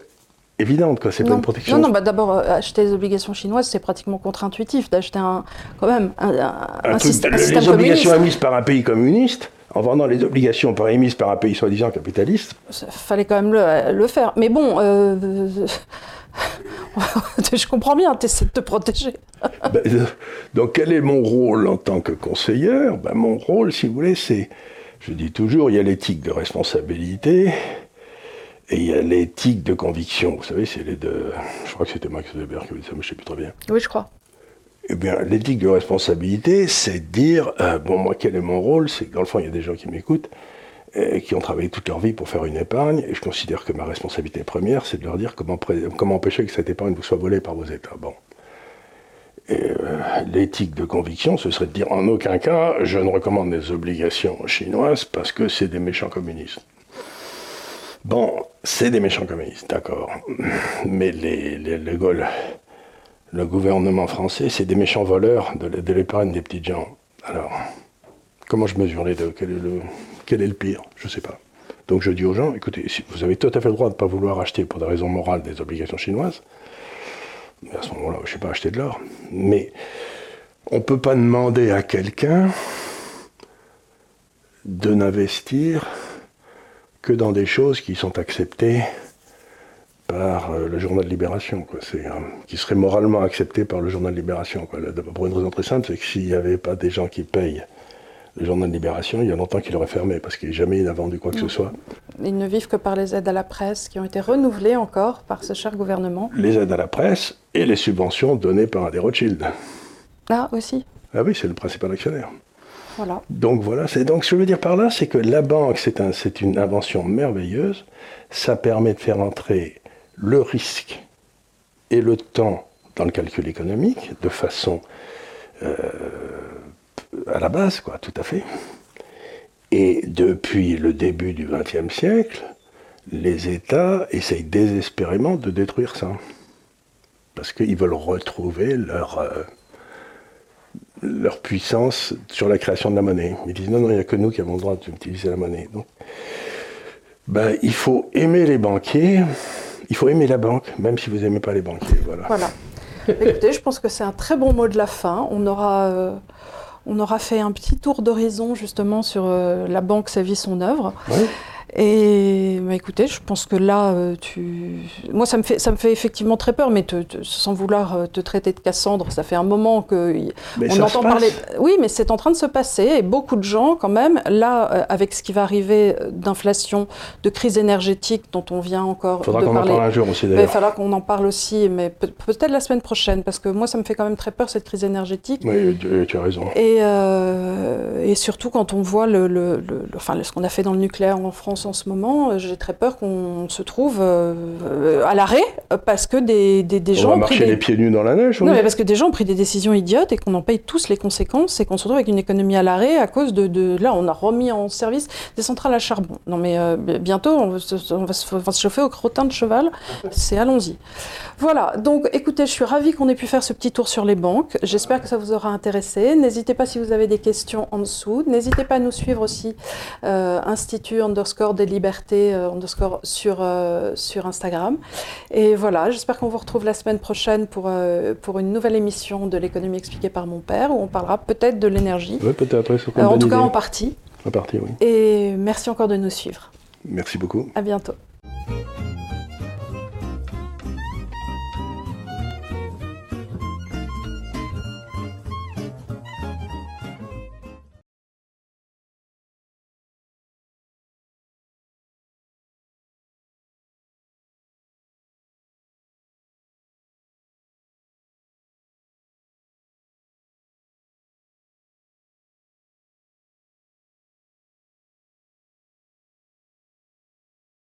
évidente, quoi. C'est pas Non. une protection. Non, non, bah d'abord, euh, acheter des obligations chinoises, c'est pratiquement contre-intuitif d'acheter un, quand même, un, truc- système les obligations émises par un pays communiste, en vendant les obligations par émises par un pays soi-disant capitaliste, Il fallait quand même le, le faire. Mais bon, euh, <laughs> je comprends bien, tu essaies de te protéger. ben, donc quel est mon rôle en tant que conseilleur Ben, Mon rôle, si vous voulez, c'est, je dis toujours, il y a l'éthique de responsabilité et il y a l'éthique de conviction. Vous savez, c'est les deux. Je crois que c'était Max Weber qui avait dit ça, mais je ne sais plus très bien. Oui, je crois. Eh bien, l'éthique de responsabilité, c'est de dire, euh, bon, moi, quel est mon rôle? C'est que dans le fond, il y a des gens qui m'écoutent, qui ont travaillé toute leur vie pour faire une épargne, et je considère que ma responsabilité première, c'est de leur dire comment, empêcher que cette épargne vous soit volée par vos États. Bon. Euh, l'éthique de conviction, ce serait de dire, en aucun cas, je ne recommande les obligations chinoises parce que c'est des méchants communistes. Bon, c'est des méchants communistes, d'accord. Mais les, le gouvernement français, c'est des méchants voleurs de, de l'épargne des petites gens. Alors, comment je mesure les deux quel est, le, pire Je ne sais pas. Donc je dis aux gens, écoutez, vous avez tout à fait le droit de ne pas vouloir acheter pour des raisons morales des obligations chinoises, à ce moment-là, je ne sais pas acheter de l'or. Mais on ne peut pas demander à quelqu'un de n'investir que dans des choses qui sont acceptées par euh, le journal de Libération, euh, qui serait moralement accepté par le journal de Libération. Quoi. Pour une raison très simple, c'est que s'il n'y avait pas des gens qui payent le journal de Libération, il y a longtemps qu'il aurait fermé, parce qu'il jamais il n'a vendu quoi que ce soit. Ils ne vivent que par les aides à la presse qui ont été renouvelées encore par ce cher gouvernement. Les aides à la presse et les subventions données par des Rothschild. Là aussi, Ah oui, c'est le principal actionnaire. voilà. Donc voilà, c'est donc ce que je veux dire par là, c'est que la banque, c'est un, c'est une invention merveilleuse. Ça permet de faire entrer le risque et le temps dans le calcul économique de façon euh, à la base, quoi, tout à fait. Et depuis le début du XXe siècle, les États essayent désespérément de détruire ça. Parce qu'ils veulent retrouver leur, euh, leur puissance sur la création de la monnaie. Ils disent non, non, il n'y a que nous qui avons le droit d'utiliser la monnaie. Donc, ben, il faut aimer les banquiers, il faut aimer la banque, même si vous n'aimez pas les banquiers. Voilà. Voilà. Écoutez, je pense que c'est un très bon mot de la fin. On aura, euh, on aura fait un petit tour d'horizon justement sur euh, la banque, sa vie, son œuvre. Et bah, écoutez, je pense que là, euh, tu... moi, ça me, fait, ça me fait effectivement très peur, mais te- te- sans vouloir euh, te traiter de Cassandre, ça fait un moment que Mais on entend parler. Oui, mais c'est en train de se passer, et beaucoup de gens, quand même, là, euh, avec ce qui va arriver d'inflation, de crise énergétique dont on vient encore Il faudra de qu'on en parler. parle un jour aussi Mais Il d'ailleurs. falloir qu'on en parle aussi, mais peut- peut-être la semaine prochaine, parce que moi, ça me fait quand même très peur, cette crise énergétique. Oui, tu, tu as raison. Et, euh, et surtout quand on voit le, le- le- le- enfin, ce qu'on a fait dans le nucléaire en France en ce moment, euh, j'ai très peur qu'on se trouve euh, euh, à l'arrêt parce que des, des, des On gens va ont pris marcher des... les pieds nus dans la neige. Non, mais parce que des gens ont pris des décisions idiotes et qu'on en paye tous les conséquences et qu'on se retrouve avec une économie à l'arrêt à cause de, de- Là, on a remis en service des centrales à charbon. Non, mais euh, bientôt, on va, se, on va se- on va se chauffer au crottin de cheval. C'est allons-y. Voilà, donc écoutez, je suis ravie qu'on ait pu faire ce petit tour sur les banques. J'espère que ça vous aura intéressé. N'hésitez pas si vous avez des questions en dessous. N'hésitez pas à nous suivre aussi, euh, Institut underscore des libertés euh, underscore sur, euh, sur Instagram. Et voilà, j'espère qu'on vous retrouve la semaine prochaine pour, euh, pour une nouvelle émission de l'économie expliquée par mon père, où on parlera peut-être de l'énergie, Oui, peut-être, en tout cas en partie. En partie, oui. Et merci encore de nous suivre. Merci beaucoup. À bientôt.